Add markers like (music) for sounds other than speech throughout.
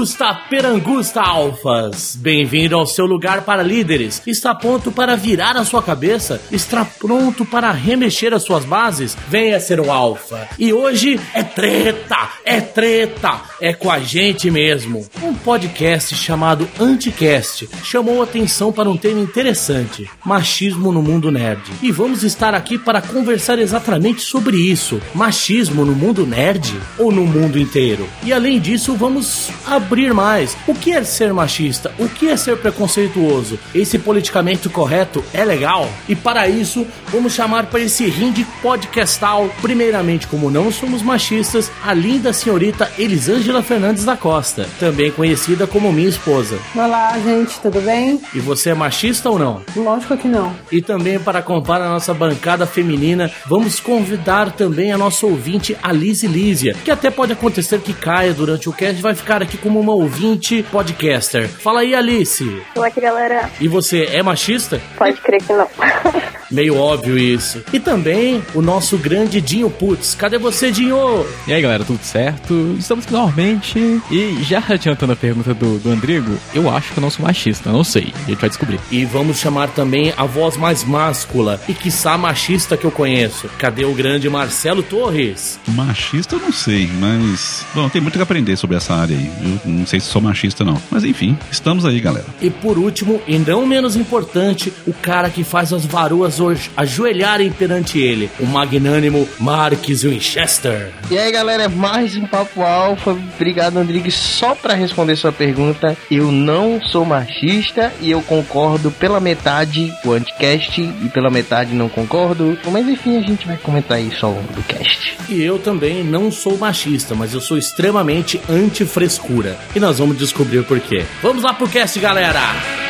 Ad Augusta Perangusta Alfas. Bem-vindo ao seu lugar para líderes. Está pronto para virar a sua cabeça? Está pronto para remexer as suas bases? Venha ser o Alfa. E hoje é treta, é treta, é com a gente mesmo. Um podcast chamado Anticast chamou atenção para um tema interessante: machismo no mundo nerd. E vamos estar aqui para conversar exatamente sobre isso: machismo no mundo nerd ou no mundo inteiro. E além disso, vamos abrir mais. O que é ser machista? O que é ser preconceituoso? Esse politicamente correto é legal? E para isso, vamos chamar para esse ringue podcastal, primeiramente, como não somos machistas, a linda senhorita Elisângela Fernandes da Costa, também conhecida como minha esposa. Olá, gente, tudo bem? E você é machista ou não? Lógico que não. E também para comprar a nossa bancada feminina, vamos convidar também a nossa ouvinte Alice Lísia, que até pode acontecer que caia durante o cast, vai ficar aqui como uma ouvinte podcaster. Fala aí, Alice. Olá aqui, galera. E você é machista? Pode crer que não. (laughs) Meio óbvio isso. E também o nosso grande Dinho Putz. Cadê você, Dinho? E aí galera, tudo certo? Estamos aqui novamente. E já adiantando a pergunta do, do Andrigo, eu acho que eu não sou machista, não sei. A gente vai descobrir. E vamos chamar também a voz mais máscula e quiçá machista que eu conheço. Cadê o grande Marcelo Torres? Machista eu não sei, mas. Bom, tem muito que aprender sobre essa área aí. Eu não sei se sou machista, não. Mas enfim, estamos aí, galera. E por último, e não menos importante, o cara que faz as varoas hoje ajoelharem perante ele, o magnânimo Marques Winchester. E aí galera, mais um Papo Alfa. Obrigado, Andrigues. Só pra responder sua pergunta, eu não sou machista e eu concordo pela metade o anticast e pela metade não concordo. Mas enfim, a gente vai comentar isso ao longo do cast. E eu também não sou machista, mas eu sou extremamente anti-frescura. E nós vamos descobrir por quê. Vamos lá pro cast, galera!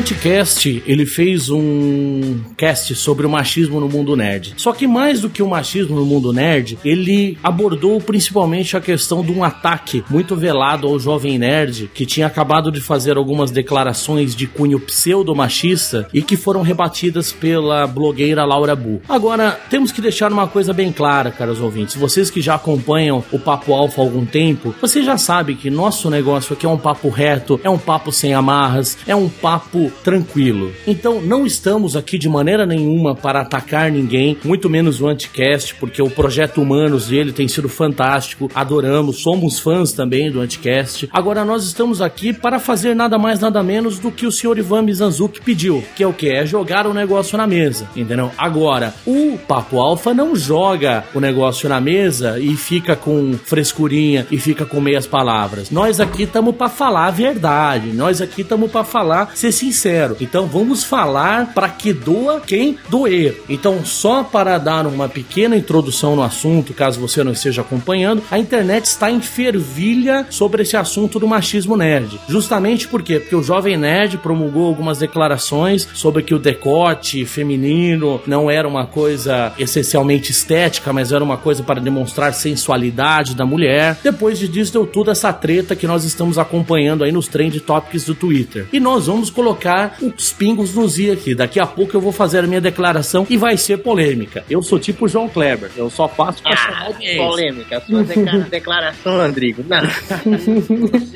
Anticast, ele fez um cast sobre o machismo no mundo nerd. Só que mais do que o machismo no mundo nerd, ele abordou principalmente a questão de um ataque muito velado ao jovem nerd que tinha acabado de fazer algumas declarações de cunho pseudo-machista e que foram rebatidas pela blogueira Laura Bu. Agora, temos que deixar uma coisa bem clara, caros ouvintes. Vocês que já acompanham o Papo Alfa há algum tempo, vocês já sabem que nosso negócio aqui é um papo reto, é um papo sem amarras, é um papo tranquilo. Então, não estamos aqui de maneira nenhuma para atacar ninguém, muito menos o Anticast, porque o projeto Humanos dele tem sido fantástico, adoramos, somos fãs também do Anticast. Agora, nós estamos aqui para fazer nada mais, nada menos do que o senhor Ivan Mizanzuki pediu, que é o que? É jogar o negócio na mesa, entendeu? Agora, o Papo Alfa não joga o negócio na mesa e fica com frescurinha e fica com meias palavras. Nós aqui estamos para falar a verdade, nós aqui estamos para falar, ser sincero. Então vamos falar para que doa quem doer. Então, só para dar uma pequena introdução no assunto, caso você não esteja acompanhando, a internet está em fervilha sobre esse assunto do machismo nerd. Justamente por quê? Porque o jovem nerd promulgou algumas declarações sobre que o decote feminino não era uma coisa essencialmente estética, mas era uma coisa para demonstrar sensualidade da mulher. Depois disso deu tudo essa treta que nós estamos acompanhando aí nos trend topics do Twitter. E nós vamos colocar colocar os pingos nos i aqui. Daqui a pouco eu vou fazer a minha declaração e vai ser polêmica. Eu sou tipo João Kleber, eu só faço pra chamar Ah, audiência. polêmica. Sua (laughs) declaração, Andrigo. Não.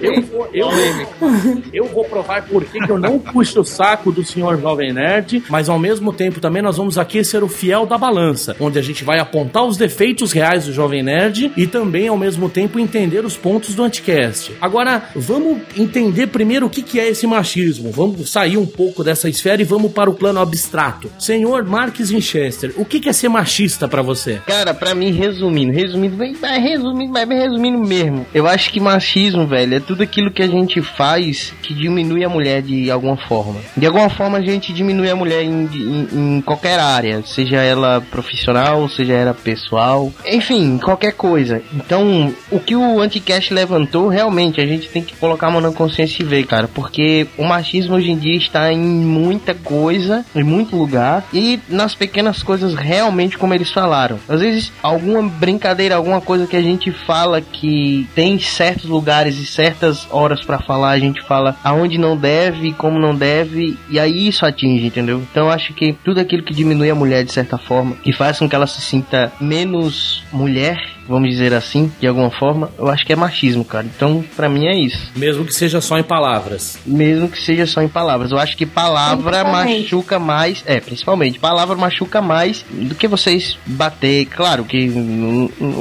Eu vou, eu, eu vou provar por que que eu não puxo o saco do senhor Jovem Nerd, mas ao mesmo tempo também nós vamos aqui ser o fiel da balança, onde a gente vai apontar os defeitos reais do Jovem Nerd e também ao mesmo tempo entender os pontos do Anticast. Agora, vamos entender primeiro o que que é esse machismo. Vamos sair um pouco dessa esfera e vamos para o plano abstrato. Senhor Marques Winchester, o que é ser machista pra você? Cara, pra mim, resumindo, resumindo, bem, resumindo, bem resumindo mesmo. Eu acho que machismo, velho, é tudo aquilo que a gente faz que diminui a mulher de alguma forma. De alguma forma a gente diminui a mulher em, em- em qualquer área, seja ela profissional, seja ela pessoal, enfim, qualquer coisa. Então, o que o Anticast levantou, realmente, a gente tem que colocar a mão na consciência e ver, cara, porque o machismo hoje em dia está em muita coisa, em muito lugar, e nas pequenas coisas realmente como eles falaram. Às vezes, alguma brincadeira, alguma coisa que a gente fala que tem certos lugares e certas horas pra falar, a gente fala aonde não deve, como não deve, e aí isso atinge, entendeu? Então acho que tudo aquilo que diminui a mulher de certa forma, que faz com que ela se sinta menos mulher, vamos dizer assim, de alguma forma, eu acho que é machismo, cara. Então, pra mim é isso. Mesmo que seja só em palavras. Mesmo que seja só em palavras. Eu acho que palavra machuca mais. É, principalmente. Palavra machuca mais do que vocês bater. Claro que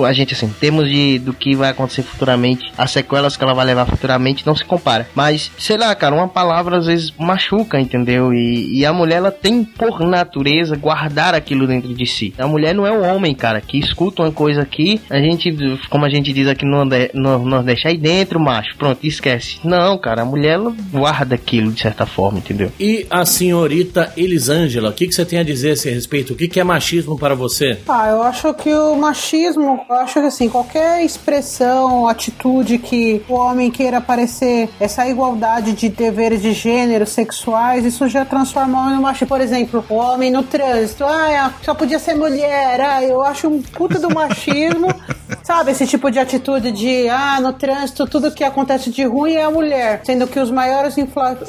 a gente, assim, em termos de do que vai acontecer futuramente, as sequelas que ela vai levar futuramente não se compara. Mas, sei lá, cara, uma palavra às vezes machuca, entendeu? E, e a mulher, ela tem por natureza guardar aquilo dentro de si. A mulher não é o homem, cara, que escuta uma coisa aqui, a gente, como a gente diz aqui no no Nordeste, aí dentro, macho, pronto, esquece. Não, cara, a mulher, ela guarda aquilo de certa forma, entendeu? E a senhorita Elisângela, o que, que você tem a dizer a esse respeito? O que, que é machismo para você? Ah, eu acho que o machismo, eu acho que assim, qualquer expressão, atitude que o homem queira aparecer, essa igualdade de deveres de gênero, sexuais, isso já transforma o homem no machismo. Por exemplo, o homem no trânsito, ah, só podia ser mulher, ah, eu acho um puta do machismo, (laughs) sabe? Esse tipo de atitude de, ah, no trânsito tudo que acontece de ruim é a mulher, sendo que os maiores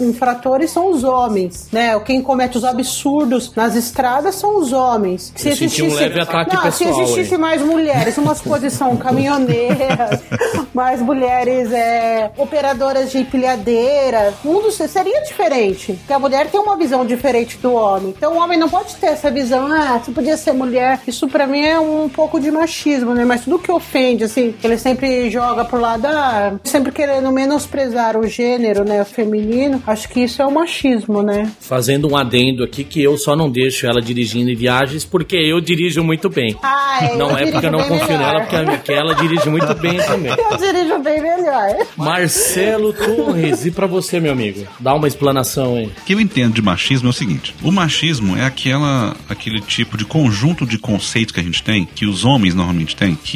infratores são os homens, né? Quem comete os absurdos nas estradas são os homens. Se Eu senti um leve ataque não, pessoal se existisse mais mulheres, uma (laughs) posição caminhoneiras, mais mulheres é, operadoras de empilhadeira, o mundo se- seria diferente. Porque a mulher tem uma visão diferente do homem. Então o homem não pode ter essa visão, ah, você podia ser mulher. Isso pra mim é um pouco de machismo, né? Mas tudo que ofende, assim, ele sempre joga pro lado, ah, sempre querendo menosprezar o gênero, né, o feminino, acho que isso é o machismo, né? Fazendo um adendo aqui que eu só não deixo ela dirigindo em viagens porque eu dirijo muito bem. Ai, Não é porque eu não confio melhor. nela, porque a Miquela dirige muito bem também. (laughs) Eu dirijo bem melhor. Marcelo Torres, e pra você, meu amigo? Dá uma explanação aí. O que eu entendo de machismo é o seguinte: o machismo é aquela, aquele tipo de conjunto de conceitos que a gente tem, que os homens normalmente têm, que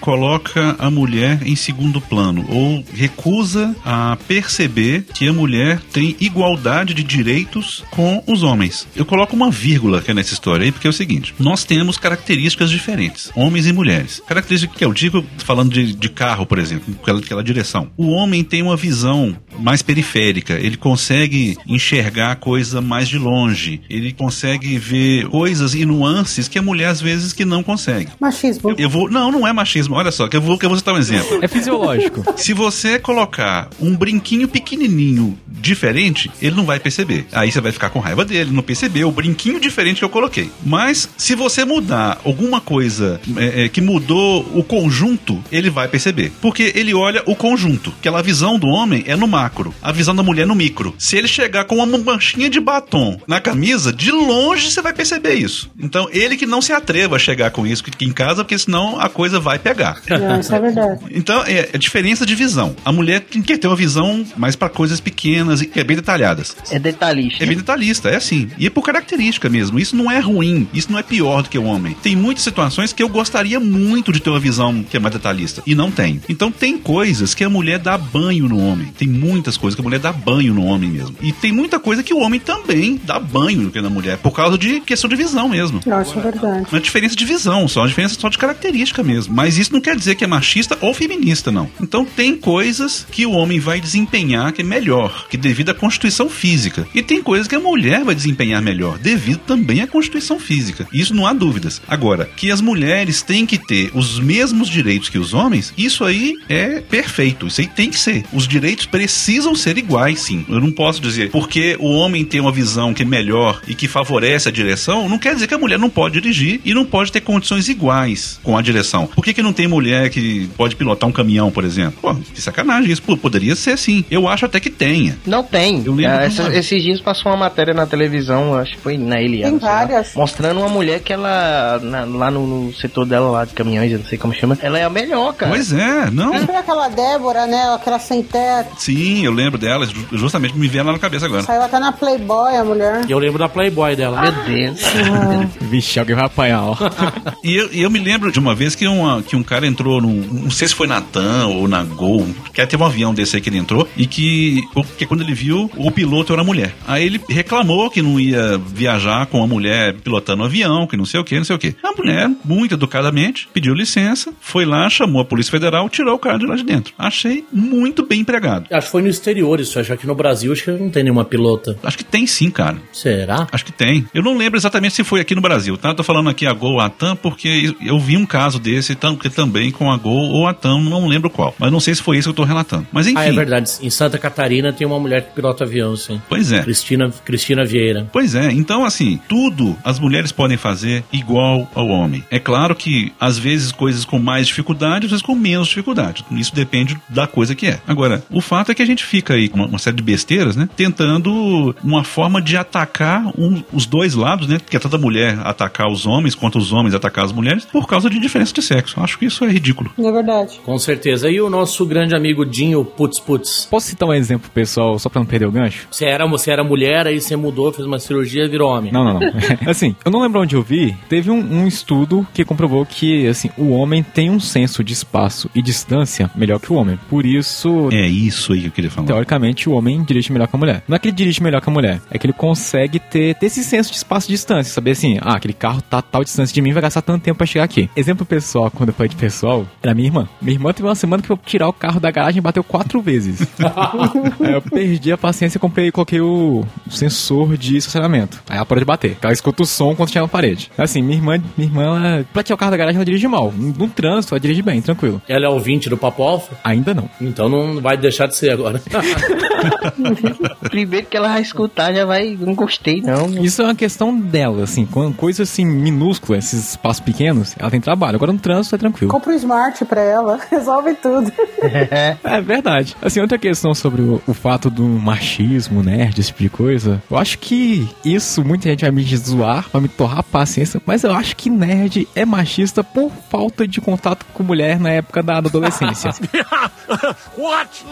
coloca a mulher em segundo plano ou recusa a perceber que a mulher tem igualdade de direitos com os homens. Eu coloco uma vírgula aqui nessa história aí, porque é o seguinte: nós temos características diferentes, homens e mulheres. Característica que eu digo, falando de, de carro, por exemplo, aquela, aquela direção. O homem tem uma visão mais periférica, ele consegue enxergar a coisa mais de longe, ele consegue ver coisas e nuances que a mulher às vezes que não consegue. Machismo. Eu vou, não, não é machismo. Olha só, que eu vou, que eu vou citar um exemplo. É fisiológico. (laughs) Se você colocar um brinquinho pequenininho diferente, ele não vai perceber. Aí você vai ficar com raiva dele, não percebeu o brinquinho diferente que eu coloquei. Mas se você mudar alguma coisa é, é, que mudou o conjunto, ele vai perceber. Porque ele olha o conjunto. Aquela visão do homem é no macro, a visão da mulher é no micro. Se ele chegar com uma manchinha de batom na camisa, de longe você vai perceber isso. Então ele que não se atreva a chegar com isso aqui em casa, porque senão a coisa vai pegar. Não, isso é verdade. (laughs) Então, é a diferença de visão. A mulher tem que ter uma visão mais para coisas pequenas e que é bem detalhadas. É detalhista. É bem detalhista, é assim. E é por característica mesmo. Isso não é ruim, isso não é pior do que o homem. Tem muitas situações que eu gostaria muito de ter uma visão que é mais detalhista. E não tem. Então tem coisas que a mulher dá banho no homem. Tem muitas muitas coisas que a mulher dá banho no homem mesmo. E tem muita coisa que o homem também dá banho no que na mulher, por causa de questão de visão mesmo. Não, isso é verdade. Uma diferença de visão, só uma diferença só de característica mesmo. Mas isso não quer dizer que é machista ou feminista, não. Então tem coisas que o homem vai desempenhar que é melhor, que devido à constituição física. E tem coisas que a mulher vai desempenhar melhor, devido também à constituição física. Isso não há dúvidas. Agora, que as mulheres têm que ter os mesmos direitos que os homens, isso aí é perfeito. Isso aí tem que ser. Os direitos precisam ser iguais, sim. Eu não posso dizer porque o homem tem uma visão que é melhor e que favorece a direção, não quer dizer que a mulher não pode dirigir e não pode ter condições iguais com a direção. Por que, que não tem mulher que pode pilotar um caminhão, por exemplo? Pô, que sacanagem. Isso pô, poderia ser sim. Eu acho até que tenha. Não tem. Eu lembro Ah, de essa- esses dias passou uma matéria na televisão, acho que foi na Eliana. Tem sei lá, várias. mostrando uma mulher que ela, na- lá no, no setor dela lá de caminhões, eu não sei como chama, ela é a melhor, cara. Pois é, não. Foi aquela Débora, né? Aquela sem teto. Sim, eu lembro dela, ju- justamente me vendo lá na cabeça agora. Saiu até na Playboy, a mulher. Eu lembro da Playboy dela. Meu Deus. (laughs) Vixe, alguém vai apanhar, ó. (laughs) E eu, eu me lembro de uma vez que, uma, que um cara entrou num. Não sei se foi na TAM ou na Gol, que teve um avião desse aí que ele entrou, e que, que quando ele viu, o piloto era mulher. Aí ele reclamou que não ia viajar com a mulher pilotando o avião, que não sei o que, não sei o que. A mulher, muito educadamente, pediu licença, foi lá, chamou a Polícia Federal, tirou o cara de lá de dentro. Achei muito bem empregado. Acho que foi no exterior isso, acho que no Brasil acho que não tem nenhuma pilota. Acho que tem sim, cara. Será? Acho que tem. Eu não lembro exatamente se foi aqui no Brasil, tá? Eu tô falando aqui a Gol, a TAM, porque eu vi um caso desse também com a Gol ou a TAM, não lembro qual. Mas não sei se foi isso que eu tô relatando. Mas enfim. Ah, é verdade. Em Santa Catarina tem uma mulher que pilota avião, sim. Pois é. Cristina, Cristina Vieira. Pois é, então assim, tudo as mulheres podem fazer igual ao homem. É claro que às vezes coisas com mais dificuldade, às vezes com menos dificuldade. Isso depende da coisa que é. Agora, o fato é que a gente fica aí com uma, uma série de besteiras, né? Tentando uma forma de atacar um- os dois lados, né? Que é tanto a mulher atacar os homens quanto os homens atacar as mulheres por causa de diferença de sexo. Eu Acho que isso é ridículo. É verdade. Com certeza. E o nosso grande amigo Dinho Putz Putz. Posso citar um exemplo, pessoal, só pra não perder o gancho? Você era, você era mulher, aí você mudou, fez uma cirurgia e virou homem. Não, não, não. (laughs) (laughs) assim, eu não lembro onde eu vi. Teve um, um estudo que comprovou que, assim, o homem tem um senso de espaço e distância melhor que o homem. Por isso, É isso aí queria falar. teoricamente, o homem dirige melhor que a mulher. Não é que ele dirige melhor que a mulher, é que ele consegue ter, ter esse senso de espaço e distância. Saber assim, ah, aquele carro tá a tal distância de mim, vai gastar tanto tempo pra chegar aqui. Exemplo pessoal, quando eu falei de pessoal, era minha irmã. Minha irmã teve uma semana que eu tirar o carro da garagem e bateu quatro vezes. (laughs) Aí eu perdi a paciência e comprei, coloquei o sensor de estacionamento. Aí ela parou de bater. Ela escuta o som quando chega na parede. Assim, minha irmã, minha irmã, ela, pra tirar o carro da garagem, ela dirige mal. No, no trânsito, ela dirige bem, tranquilo. Ela é ouvinte do Papo Alfa? Ainda não. Então não vai deixar de ser agora. (laughs) Primeiro que ela vai escutar, já vai. Não gostei, não. Isso é uma questão dela, assim, com coisas assim minúsculas, esses espaços pequenos, ela tem trabalho. Agora no trânsito é tranquilo. Compra um Smart pra ela. (laughs) Resolve tudo. É verdade. Assim, outra questão sobre o, o fato do machismo, nerd, esse tipo de coisa. Eu acho que isso muita gente vai me zoar, vai me torrar a paciência, mas eu acho que nerd é machista por falta de contato com mulher na época da adolescência. (laughs)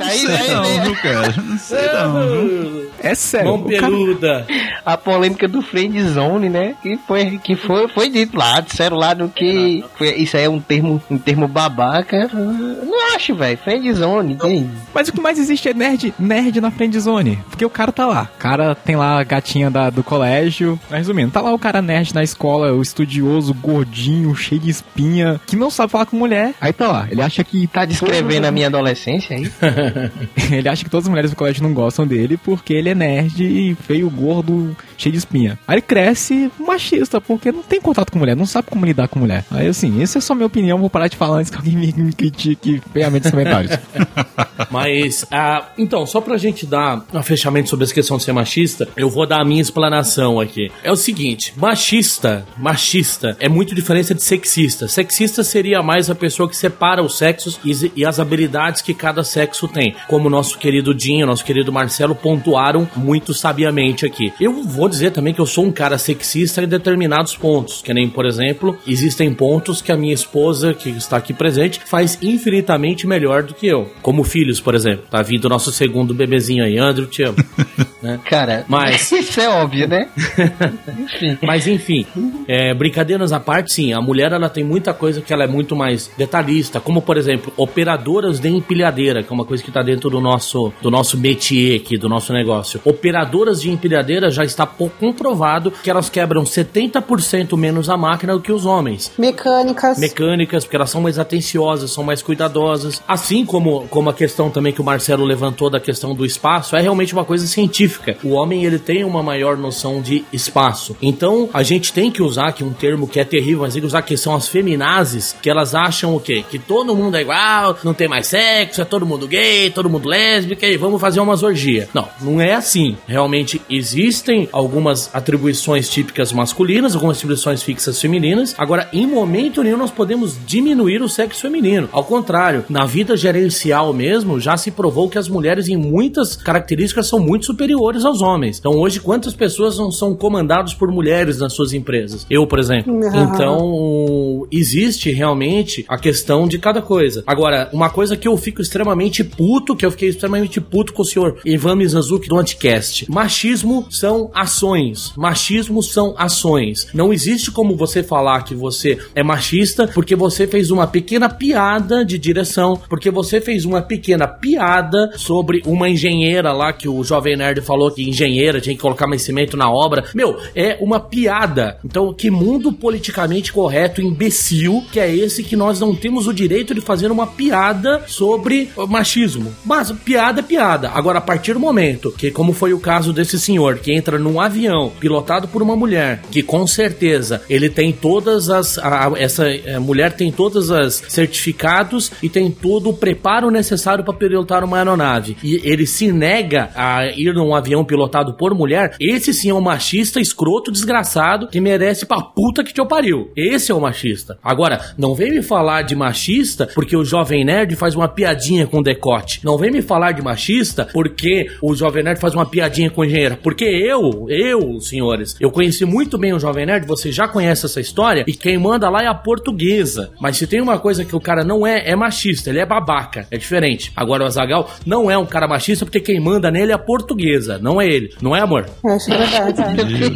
Aí, Sei aí, não, vem viu, cara? Não sei não, viu? é sério. Mão o cara- peluda. a polêmica do friend zone, né? Que foi, que foi, foi dito lá, disseram lá no que foi- isso aí é um termo, um termo babaca. Não acho, velho. Friend zone, tem. Mas o que mais existe é nerd, nerd na friendzone. Porque o cara tá lá. O cara tem lá a gatinha da, do colégio. Mas resumindo, tá lá o cara nerd na escola, o estudioso, gordinho, cheio de espinha, que não sabe falar com mulher. Aí tá lá. Ele acha que Tá descrevendo a minha adolescência aí? (laughs) ele acha que todas as mulheres do colégio não gostam dele porque ele é nerd e feio, gordo, cheio de espinha. Aí ele cresce machista, porque não tem contato com mulher, não sabe como lidar com mulher. Aí assim, essa é só minha opinião, vou parar de falar antes que alguém me, me critique ferramenta nos comentários. (laughs) Mas, ah, então, só pra gente dar um fechamento sobre essa questão de ser machista, eu vou dar a minha explanação aqui. É o seguinte, machista, machista, é muito diferente de sexista. Sexista seria mais a pessoa que separa os sexos e, e as habilidades que cada sexo tem. Como nosso querido Dinho, nosso querido Marcelo pontuaram muito sabiamente aqui. Eu vou dizer também que eu sou um cara sexista em determinados pontos, que nem, por exemplo, existem pontos que a minha esposa, que está aqui presente, faz infinitamente melhor do que eu. Como filhos, por exemplo. Tá vindo o nosso segundo bebezinho aí, Andrew, te amo. (laughs) né? Cara, Mas- (laughs) isso é óbvio, né? (laughs) Enfim. Mas enfim, é, brincadeiras à parte, sim, a mulher ela tem muita coisa que ela é muito mais detalhista, como por exemplo, operadoras de empilhadeira, que é uma coisa que tá dentro do nosso do nosso métier aqui, do nosso negócio. Operadoras de empilhadeira já está comprovado que elas quebram 70% menos a máquina do que os homens. Mecânicas. Mecânicas, porque elas são mais atenciosas, são mais cuidadosas. Assim como, como a questão também que o Marcelo levantou da questão do espaço, é realmente uma coisa científica. O homem, ele tem uma maior noção de espaço. Então, a gente tem que usar aqui um termo que é terrível, mas tem que usar que são as feminazes, que elas acham o quê? Que todo mundo é igual, não tem mais sexo, é todo mundo gay, todo mundo lésbica e vamos fazer umas orgia. Não, não é assim. Realmente existem algumas atribuições típicas masculinas, algumas atribuições fixas femininas. Agora, em momento nenhum nós podemos diminuir o sexo feminino. Ao contrário, na vida gerencial mesmo, já se provou que as mulheres em muitas características são muito superiores aos homens. Então, hoje, quantas pessoas não são comandadas por mulheres nas suas empresas? Eu, por exemplo. Uhum. Então, existe realmente a questão de cada coisa. Agora, uma coisa que eu fico extremamente puto, que eu fiquei extremamente puto com o senhor Ivan Mizanzuki do Anticast. Machismo são ações. Machismo são ações. Não existe como você falar que você é machista porque você fez uma pequena piada de direção, porque você fez uma pequena piada sobre uma engenheira lá que o Jovem Nerd falou que engenheira tinha que colocar mais cimento na obra. Meu, é uma piada. Então, que mundo politicamente correto, imbecil, que é esse que nós não temos o direito de fazer uma piada sobre machismo. Mas piada é piada. Agora, a partir do momento que, como foi o caso desse senhor que entra num avião pilotado por uma mulher, que com certeza ele tem todas as. a- essa eh, mulher tem todas as certificados e tem todo o preparo necessário para pilotar uma aeronave. E ele se nega a ir num avião pilotado por mulher. Esse sim é um machista, escroto, desgraçado, que merece pra puta que te pariu. Esse é o machista. Agora, não vem me falar de machista porque o Jovem Nerd faz uma piadinha com decote. Não vem me falar de machista porque o Jovem Nerd faz uma piadinha com engenheiro. Porque eu, eu, senhores, eu conheci muito bem o Jovem Nerd, você já conhece essa história, e quem manda lá é a portuguesa. Mas se tem uma coisa que o cara não é, é machista, ele é babaca. É diferente. Agora o Azagal não é um cara machista porque quem manda nele é a portuguesa, não é ele. Não é, amor? É, isso é verdade.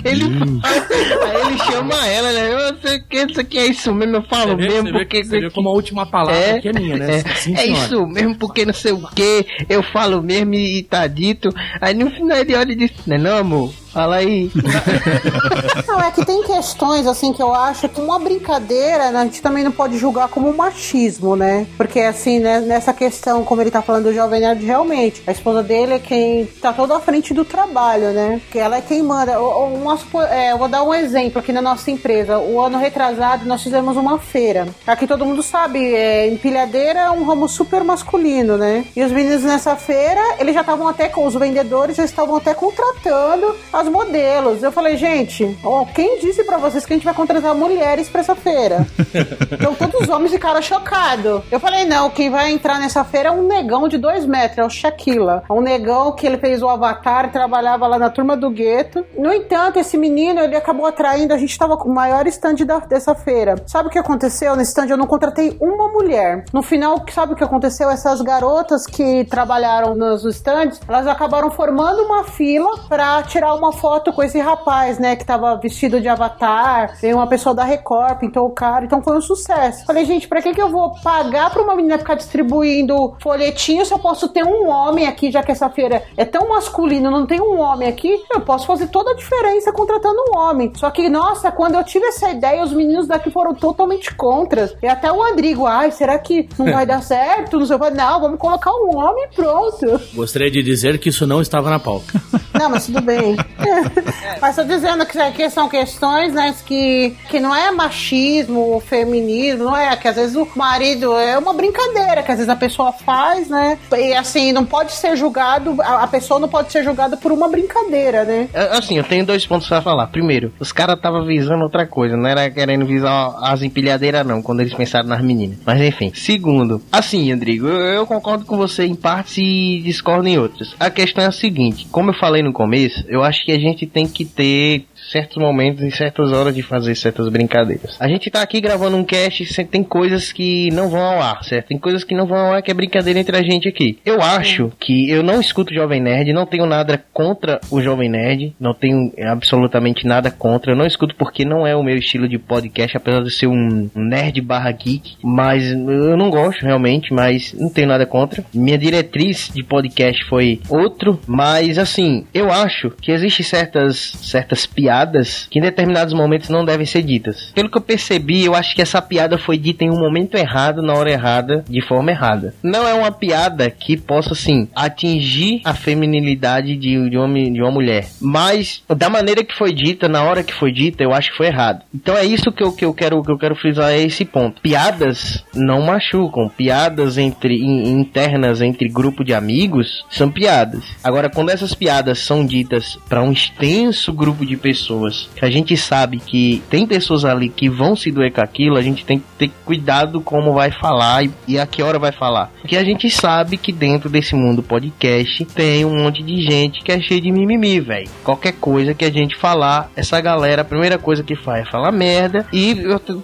Ele, aí ele chama ela, né? Eu sei que isso aqui é isso mesmo, eu falo Você vê, mesmo você vê- porque. você vê como a última palavra É, aqui é minha, né? é, Sim, é isso mesmo, porque não sei o que, eu falo mesmo e tá dito. Aí no final ele olha e diz, não é não, amor? Fala aí. Não, é que tem questões, assim, que eu acho que uma brincadeira, né, a gente também não pode julgar como machismo, né? Porque, assim, né, nessa questão, como ele tá falando do Jovem Nerd, realmente, a esposa dele é quem tá toda à frente do trabalho, né? Que ela é quem manda. Uma é, eu vou dar um exemplo aqui na nossa empresa. O ano retrasado, nós fizemos uma feira. Aqui todo mundo sabe, é, empilhadeira é um ramo super masculino, né? E os meninos nessa feira, eles já estavam até com os vendedores, já estavam até contratando as modelos. Eu falei, gente, ó, quem disse pra vocês que a gente vai contratar mulheres pra essa feira? (laughs) então todos os homens ficaram chocados. Eu falei, não, quem vai entrar nessa feira é um negão de dois metros, é o Shaquila. É um negão que ele fez o Avatar e trabalhava lá na turma do gueto. No entanto, esse menino, ele acabou atraindo, a gente tava com o maior stand da- dessa feira. Sabe o que aconteceu nesse stand? Eu não contratei uma mulher. No final, sabe o que aconteceu? Essas garotas que trabalharam nos stands, elas acabaram formando uma fila pra tirar uma foto com esse rapaz, né, que tava vestido de avatar. Veio uma pessoa da Record, pintou o cara, então foi um sucesso. Falei, gente, pra que que eu vou pagar pra uma menina ficar distribuindo folhetinho se eu posso ter um homem aqui, já que essa feira é tão masculina, não tem um homem aqui? Eu posso fazer toda a diferença contratando um homem. Só que, nossa, quando eu tive essa ideia, os meninos daqui foram totalmente contra. E até o Andrigo, ai, será que não vai dar certo? Não sei, não, vamos colocar um homem pronto. Gostaria de dizer que isso não estava na pauta. Não, mas tudo bem. (laughs) mas tô dizendo que aqui são questões, né, que, que não é machismo, feminismo, não é, que às vezes o marido é uma brincadeira, que às vezes a pessoa faz, né, e assim, não pode ser julgado, a, a pessoa não pode ser julgada por uma brincadeira, né. É, Assim, eu tenho dois pontos pra falar. Primeiro, os caras estavam visando outra coisa, não era querendo visar as empilhadeiras, não, quando eles pensaram nas meninas. Mas enfim. Segundo, assim, Andrigo, eu, eu concordo com você em partes e discordo em outras. A questão é a seguinte: como eu falei no começo, eu acho que a gente tem que ter certos momentos e certas horas de fazer certas brincadeiras. A gente tá aqui gravando um cast, tem coisas que não vão ao ar, certo? Tem coisas que não vão ao ar que é brincadeira entre a gente aqui. Eu acho que eu não escuto Jovem Nerd, não tenho nada contra o Jovem Nerd, não tenho absolutamente nada contra. Eu não escuto porque não é o meu estilo de podcast, apesar de ser um nerd barra geek, mas eu não gosto realmente, mas não tenho nada contra. Minha diretriz de podcast foi outro, mas assim, eu acho que existem certas, certas piadas que em determinados momentos não devem ser ditas. Pelo que eu percebi, eu acho que essa piada foi dita em um momento errado, na hora errada, de forma errada. Não é uma piada que possa, assim, atingir a feminilidade de, de, uma, de uma mulher. Mas, da maneira que foi dita, na hora que foi dita, eu acho que foi errado. Então é isso que eu, que eu, quero, que eu quero frisar, é esse ponto. Piadas não machucam. Piadas entre in, internas entre grupo de amigos são piadas. Agora, quando essas piadas são ditas para um extenso grupo de pessoas, que a gente sabe que tem pessoas ali que vão se doer com aquilo, a gente tem que ter cuidado como vai falar e, e a que hora vai falar. Porque a gente sabe que dentro desse mundo podcast tem um monte de gente que é cheio de mimimi, velho. Qualquer coisa que a gente falar, essa galera, a primeira coisa que faz é falar merda. E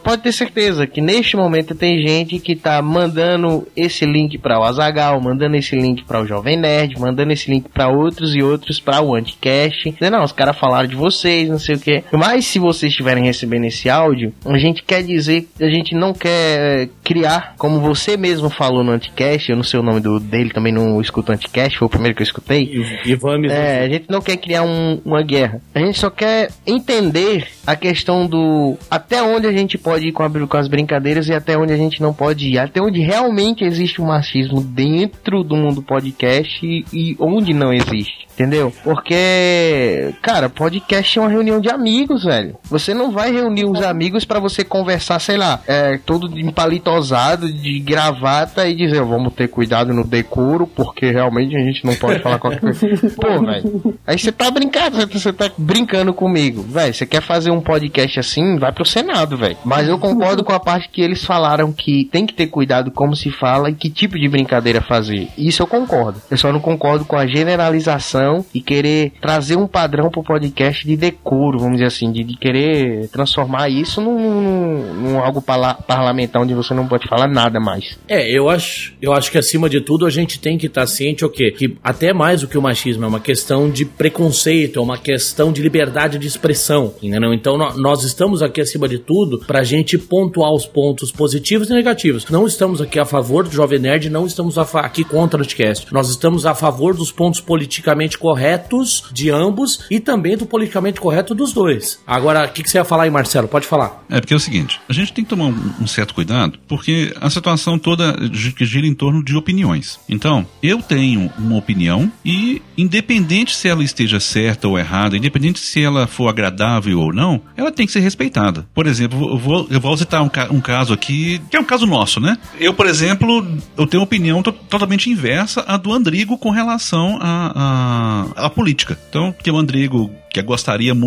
pode ter certeza que neste momento tem gente que tá mandando esse link para o Azagal, mandando esse link para o Jovem Nerd, mandando esse link para outros e outros para o Anticast. Não, os caras falaram de vocês, não sei o que. Mas se vocês estiverem recebendo esse áudio, a gente quer dizer que a gente não quer criar, como você mesmo falou no Anticast, eu não sei o nome do, dele, também não escuto Anticast, foi o primeiro que eu escutei. Ivan É, a gente não quer criar um, uma guerra. A gente só quer entender a questão do até onde a gente pode ir com, a, com as brincadeiras e até onde a gente não pode ir. Até onde realmente existe o um machismo dentro do mundo podcast e, e onde não existe. Entendeu? Porque, cara, podcast é uma reunião de amigos, velho. Você não vai reunir os amigos para você conversar, sei lá, é, todo empalitosado, de gravata e dizer, vamos ter cuidado no decoro, porque realmente a gente não pode falar qualquer coisa. (laughs) Pô, velho. Aí você tá brincando, você tá brincando comigo. Velho, você quer fazer um podcast assim, vai pro Senado, velho. Mas eu concordo com a parte que eles falaram que tem que ter cuidado como se fala e que tipo de brincadeira fazer. Isso eu concordo. Eu só não concordo com a generalização e querer trazer um padrão pro podcast de decoro, vamos dizer assim, de, de querer transformar isso num, num, num algo parla parlamentar onde você não pode falar nada mais. É, eu acho, eu acho que acima de tudo a gente tem que estar tá ciente o quê? Que até mais do que o machismo é uma questão de preconceito, é uma questão de liberdade de expressão, entendeu? Então nós estamos aqui acima de tudo pra gente pontuar os pontos positivos e negativos. Não estamos aqui a favor do Jovem Nerd, não estamos aqui contra o podcast. Nós estamos a favor dos pontos politicamente corretos de ambos e também do politicamente correto dos dois. Agora, o que, que, você ia falar aí, Marcelo? Pode falar. É, porque é o seguinte, a gente tem que tomar um, certo cuidado, porque a situação toda gira em torno de opiniões. Então, eu tenho uma opinião e, independente se ela esteja certa ou errada, independente se ela for agradável ou não, ela tem que ser respeitada. Por exemplo, eu vou, eu vou citar um, um caso aqui, que é um caso nosso, né? Eu, por exemplo, eu tenho uma opinião totalmente inversa à do Andrigo com relação a, política. Então, que o Andrigo que gostaria muito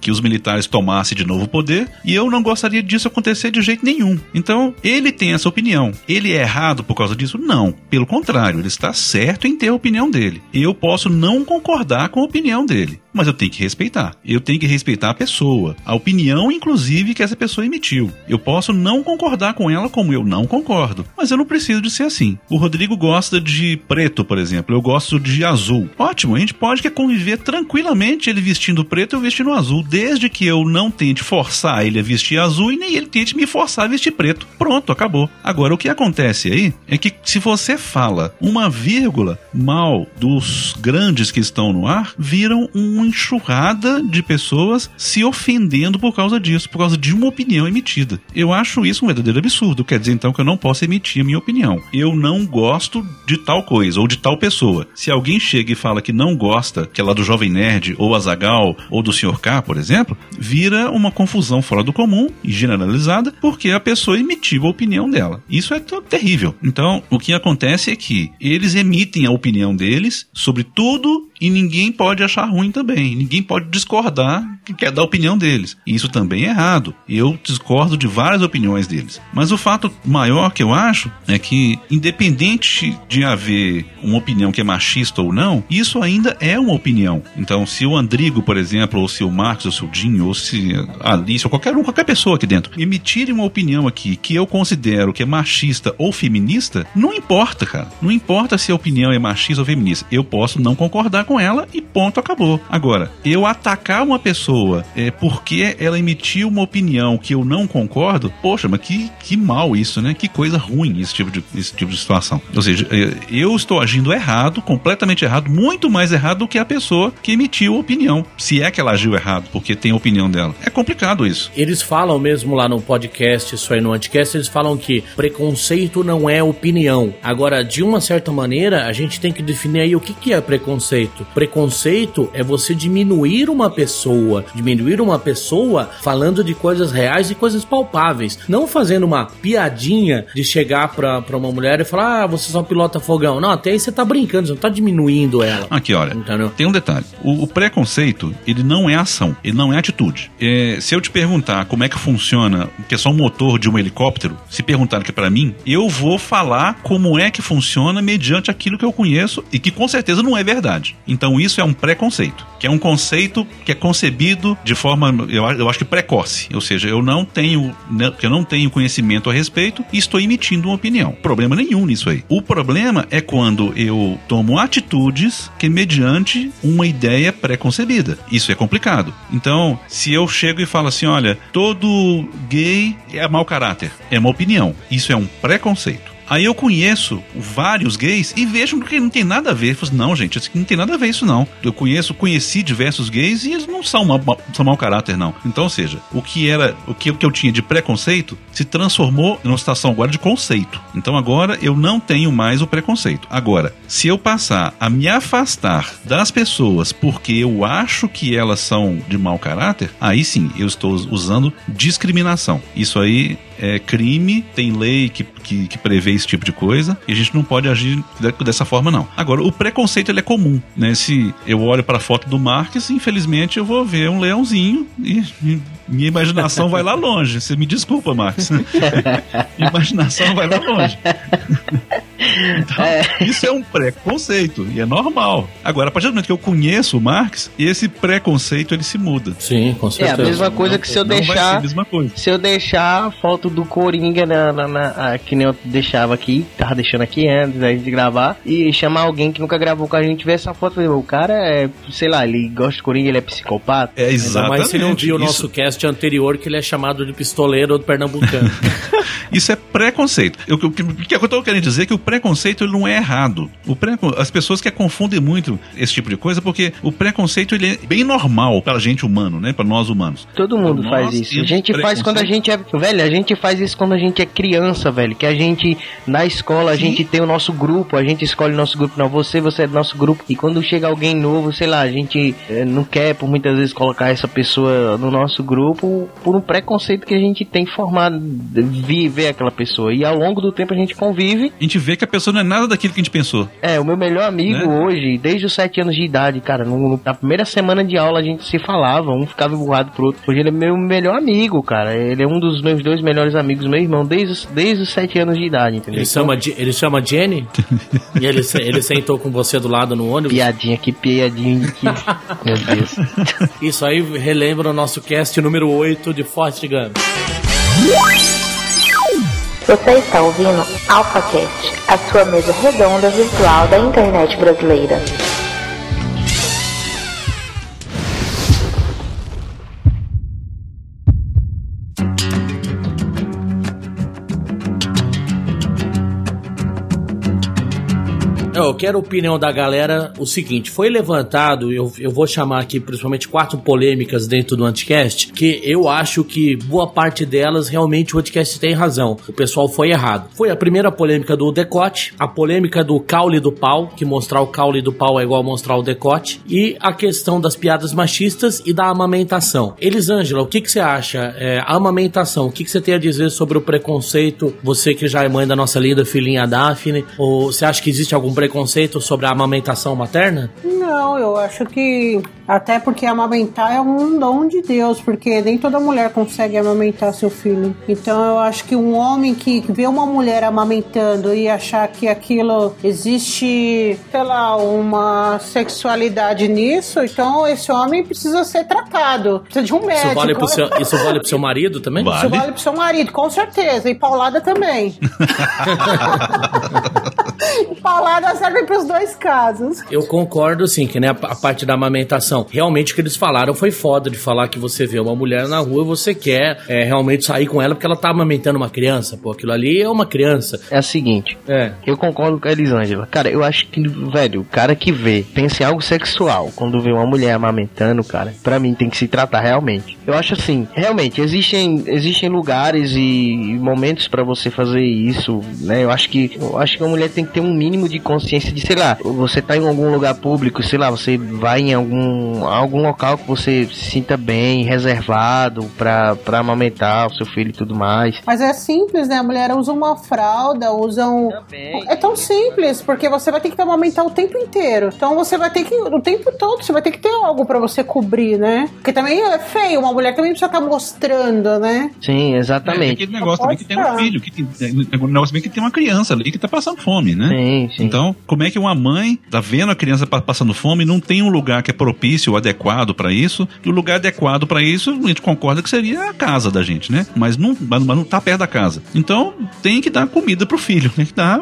que os militares tomassem de novo o poder, e eu não gostaria disso acontecer de jeito nenhum. Então, ele tem essa opinião. Ele é errado por causa disso? Não. Pelo contrário, ele está certo em ter a opinião dele. Eu posso não concordar com a opinião dele, mas eu tenho que respeitar. Eu tenho que respeitar a pessoa, a opinião, inclusive, que essa pessoa emitiu. Eu posso não concordar com ela como eu não concordo, mas eu não preciso de ser assim. O Rodrigo gosta de preto, por exemplo, eu gosto de azul. Ótimo, a gente pode conviver tranquilamente ele vestindo preto, eu vestindo azul, desde que eu não tente forçar ele a vestir azul e nem ele tente me forçar a vestir preto. Pronto, acabou. Agora, o que acontece aí é que se você fala uma vírgula mal dos grandes que estão no ar, viram uma enxurrada de pessoas se ofendendo por causa disso, por causa de uma opinião emitida. Eu acho isso um verdadeiro absurdo. Quer dizer então que eu não posso emitir a minha opinião. Eu não gosto de tal coisa ou de tal pessoa. Se alguém chega e fala que não gosta, que é lá do Jovem Nerd ou Azagal ou do Sr. K, por exemplo, vira uma confusão fora do comum e generalizada porque a pessoa emitiu a opinião dela. Isso é terrível. Então, o que acontece é que eles emitem a opinião deles sobre tudo e ninguém pode achar ruim também. Ninguém pode discordar que quer dar opinião deles. Isso também é errado. Eu discordo de várias opiniões deles. Mas o fato maior que eu acho é que, independente de haver uma opinião que é machista ou não, isso ainda é uma opinião. Então, se o Andrigo, por exemplo, ou se o Marcos, ou se o Dinho, ou se a Alice, ou qualquer um, qualquer pessoa aqui dentro, emitirem uma opinião aqui que eu considero que é machista ou feminista, não importa, cara. Não importa se a opinião é machista ou feminista. Eu posso não concordar com ela e ponto, acabou. Agora, eu atacar uma pessoa é, porque ela emitiu uma opinião que eu não concordo, poxa, mas que, que mal isso, né? Que coisa ruim esse tipo, de, esse tipo de situação. Ou seja, é, eu estou agindo errado, completamente errado, muito mais errado do que a pessoa que emitiu a opinião. Se é que ela agiu errado, porque tem a opinião dela. É complicado isso. Eles falam mesmo lá no podcast, isso aí no Anticast, eles falam que preconceito não é opinião. Agora, de uma certa maneira, a gente tem que definir aí o que, que é preconceito. Preconceito é você diminuir uma pessoa, diminuir uma pessoa falando de coisas reais e coisas palpáveis. Não fazendo uma piadinha de chegar pra, pra uma mulher e falar, ah, você só pilota fogão. Não, até aí você tá brincando, você não tá diminuindo ela. Aqui, olha, Entendeu? tem um detalhe. O, o preconceito, ele não é ação, ele não é atitude. É, se eu te perguntar como é que funciona, que é só um motor de um helicóptero, se perguntar aqui pra mim, eu vou falar como é que funciona mediante aquilo que eu conheço e que com certeza não é verdade. Então isso é um preconceito, que é um conceito que é concebido de forma, eu, eu acho que precoce. Ou seja, eu não tenho, né, eu não tenho conhecimento a respeito e estou emitindo uma opinião. Problema nenhum nisso aí. O problema é quando eu tomo atitudes que mediante uma ideia pré-concebida. Isso é complicado. Então, se eu chego e falo assim, olha, todo gay é mau caráter, é uma opinião. Isso é um preconceito. Aí eu conheço vários gays e vejo que não tem nada a ver. Eu falo, assim, não, gente, não tem nada a ver isso não. Eu conheço, conheci diversos gays e eles não são mau, são mau caráter, não. Então, ou seja, o que era, o que, o que eu tinha de preconceito se transformou numa situação agora de conceito. Então agora eu não tenho mais o preconceito. Agora, se eu passar a me afastar das pessoas porque eu acho que elas são de mau caráter, aí sim eu estou usando discriminação. Isso aí é crime, tem lei que, que, que prevê esse tipo de coisa, e a gente não pode agir de- dessa forma, não. Agora, o preconceito ele é comum, né? Se eu olho para a foto do Marques, infelizmente eu vou ver um leãozinho e, e minha imaginação vai lá longe. Você me desculpa, (laughs) minha imaginação vai lá longe. Então, isso é um preconceito e é normal. Agora, a partir do momento que eu conheço o Marx, esse preconceito ele se muda. Sim, com É a certeza. mesma coisa que se eu não deixar. mesma coisa. Se eu deixar a foto do Coringa na, na- na- ah, que nem eu deixava aqui, tava deixando aqui antes da gente gravar, e chamar alguém que nunca gravou com a gente ver essa foto, o cara é, sei lá, ele gosta de Coringa, ele é psicopata. É exatamente. mais se não viu o isso, nosso cast anterior, que ele é chamado de pistoleiro do pernambucano. (laughs) isso é preconceito. Eu- O que, o que eu tô querendo dizer é que o preconceito ele não é errado. O precon- as pessoas que confundem muito esse tipo de coisa porque o preconceito ele é bem normal pra gente humano, né? Pra nós humanos. Todo mundo faz isso. A gente faz quando a gente é. Velho, a gente faz isso quando a gente é criança, velho. Que a gente, na escola, a Sim. gente tem o nosso grupo, a gente escolhe o nosso grupo. Não, você, você é do nosso grupo. E quando chega alguém novo, sei lá, a gente eh, não quer, por muitas vezes, colocar essa pessoa no nosso grupo por um preconceito que a gente tem formado, de viver aquela pessoa. E ao longo do tempo a gente convive. A gente vê que a pessoa não é nada daquilo que a gente pensou. É, o meu melhor amigo Né? hoje, desde os 7 anos de idade, cara, no- na primeira semana de aula a gente se falava, um ficava emburrado pro outro. Hoje ele é meu melhor amigo, cara. Ele é um dos meus dois melhores amigos, meu irmão, desde os, desde os 7 anos de idade, entendeu? Ele chama, Je- ele chama Jenny? (laughs) e ele, ele sentou com você do lado no ônibus? Piadinha, que piadinha que. (laughs) meu Deus. Isso aí relembra o nosso cast número 8 de Forte Gump. Você está ouvindo AlphaCast, a sua mesa redonda virtual da internet brasileira. Eu quero a opinião da galera o seguinte: foi levantado, eu, eu vou chamar aqui principalmente quatro polêmicas dentro do Anticast, que eu acho que boa parte delas realmente o Anticast tem razão. O pessoal foi errado. Foi a primeira polêmica do decote, a polêmica do caule do pau, que mostrar o caule do pau é igual mostrar o decote, e a questão das piadas machistas e da amamentação. Elisângela, o que, que você acha? É, a amamentação, o que, que você tem a dizer sobre o preconceito? Você que já é mãe da nossa linda filhinha Daphne, ou você acha que existe algum preconceito preconceito sobre a amamentação materna? Não, eu acho que até porque amamentar é um dom de Deus, porque nem toda mulher consegue amamentar seu filho. Então eu acho que um homem que vê uma mulher amamentando e achar que aquilo existe, sei lá, uma sexualidade nisso, então esse homem precisa ser tratado. Precisa de um médico. Isso vale pro seu, (laughs) isso vale pro seu marido também? Vale. Isso vale pro seu marido, com certeza. E paulada também. (laughs) (laughs) paulada serve pros dois casos. Eu concordo, sim, que né, a, a parte da amamentação. Realmente o que eles falaram foi foda de falar que você vê uma mulher na rua e você quer é, realmente sair com ela porque ela tá amamentando uma criança. Pô, aquilo ali é uma criança. É o seguinte, É. eu concordo com a Elisângela. Cara, eu acho que, velho, o cara que vê, pensa em algo sexual, quando vê uma mulher amamentando, cara, pra mim tem que se tratar realmente. Eu acho assim, realmente, existem, existem lugares e momentos pra você fazer isso, né? Eu acho que, eu acho que uma mulher tem que ter um mínimo de consciência de, sei lá, você tá em algum lugar público, sei lá, você vai em algum, algum local que você se sinta bem, reservado pra, pra amamentar o seu filho e tudo mais. Mas é simples, né? A mulher usa uma fralda, usa um. Também. É tão simples, porque você vai ter que amamentar o tempo inteiro. Então você vai ter que, o tempo todo, você vai ter que ter algo pra você cobrir, né? Porque também é feio, uma mulher também precisa estar mostrando, né? Sim, É, exatamente. aquele negócio também que tem um filho, que tem, é um negócio também que tem uma criança ali que tá passando fome, né? Sim, sim. Então, como é que uma mãe tá vendo a criança pa- passando fome e não tem um lugar que é propício, adequado pra isso? E o lugar adequado pra isso, a gente concorda que seria a casa da gente, né? Mas não, mas mas não tá perto da casa. Então, tem que dar comida pro filho, tem que dar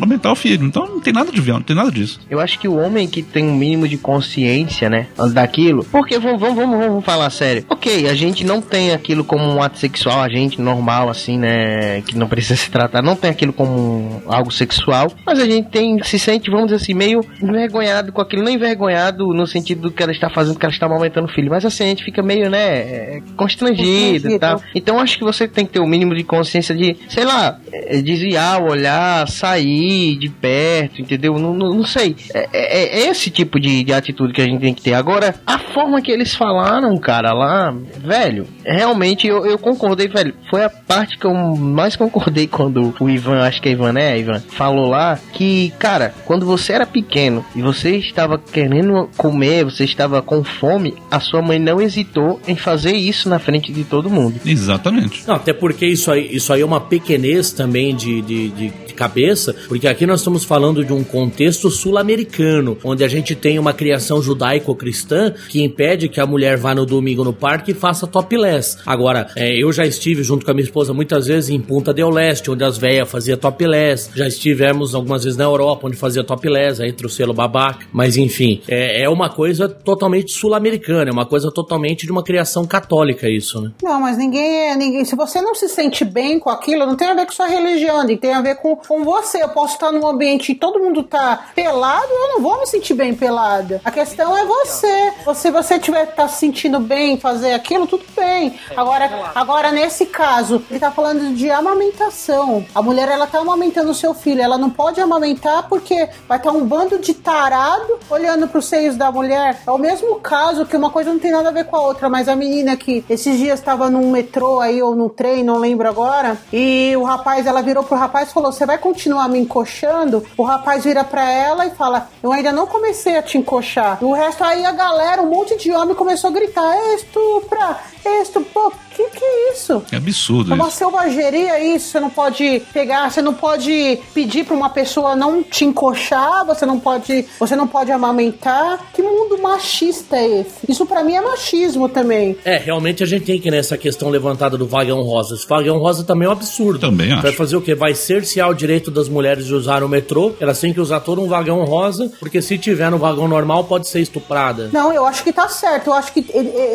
aumentar o filho. Então, não tem nada de não tem nada disso. Eu acho que o homem que tem um mínimo de consciência, né, daquilo, porque vamos, vamos, vamos, vamos falar sério. Ok, a gente não tem aquilo como um ato sexual, a gente normal, assim, né, que não precisa (laughs) se tratar, não tem aquilo como um- algo sexual, mas a gente tem, se sente, vamos dizer assim, meio envergonhado com aquilo, não envergonhado no sentido do que ela está fazendo, que ela está amamentando o filho, mas assim, a gente fica meio, né, é, constrangido e tal. Então acho que você tem que ter o mínimo de consciência de, sei lá, é, desviar, olhar, sair de perto, entendeu? Não, não, não sei. É, é- é esse tipo de, de atitude que a gente tem que ter. Agora, a forma que eles falaram, cara, lá, velho, realmente eu, eu concordei, velho. Foi a parte que eu mais concordei quando o Ivan, acho que é Ivan, né, Ivan, falou lá que, cara, quando você era pequeno e você estava querendo comer, você estava com fome, a sua mãe não hesitou em fazer isso na frente de todo mundo. Exatamente. Não, até porque isso aí, isso aí é uma pequenez também de, de, de, de cabeça, porque aqui nós estamos falando de um contexto sul-americano, onde a gente tem uma criação judaico-cristã que impede que a mulher vá no domingo no parque e faça topless. Agora, é, eu já estive junto com a minha esposa muitas vezes em Punta del Leste, onde as velhas faziam topless. Já estivemos algumas vezes na Europa, onde fazia topless, aí trouxe o babaca. Mas enfim, é, é uma coisa totalmente sul-americana, é uma coisa totalmente de uma criação católica isso, né? Não, mas ninguém é. Ninguém, se você não se sente bem com aquilo, não tem a ver com sua religião, tem a ver com, com você. Eu posso estar num ambiente e todo mundo tá pelado, eu não vou me sentir bem pelada. A questão é você. Se você tiver tá se sentindo bem em fazer aquilo, tudo bem. Agora, agora, nesse caso, ele tá falando de amamentação. A mulher, ela tá amamentando o seu filho. Ela não pode amamentar porque vai estar um bando de tarado olhando pros seios da mulher. É o mesmo caso que uma coisa não tem nada a ver com a outra, mas a menina que esses dias estava num metrô aí ou no trem, não lembro agora, e o rapaz, ela virou pro rapaz e falou: Você vai continuar me encoxando? O rapaz vira pra ela e fala: Eu ainda não comecei a te encoxar. E o resto aí a galera, um monte de homem começou a gritar: Estupra, estupra, pô, que que é isso? É absurdo É uma isso. selvageria isso, você não pode pegar, você não pode pedir pra uma pessoa não te encoxar, você não pode, você não pode amamentar. Que mundo machista é esse? Isso pra mim é machismo também. É, realmente a gente tem que nessa questão levantada do vagão rosa. Esse vagão rosa também é um absurdo. Também acho. Vai fazer o quê? Vai cercear o direito das mulheres de usar o metrô. Elas têm que usar todo um vagão rosa, porque se tiver no vagão normal pode ser estuprada. Não, eu acho que tá certo. Eu acho que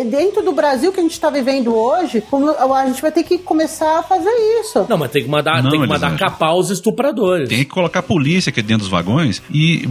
dentro do Brasil que a gente tá vivendo hoje, a gente vai ter que começar a fazer isso. Não, mas tem que mandar, Não, tem que mandar capar os estupradores. Tem colocar a polícia aqui dentro dos vagões e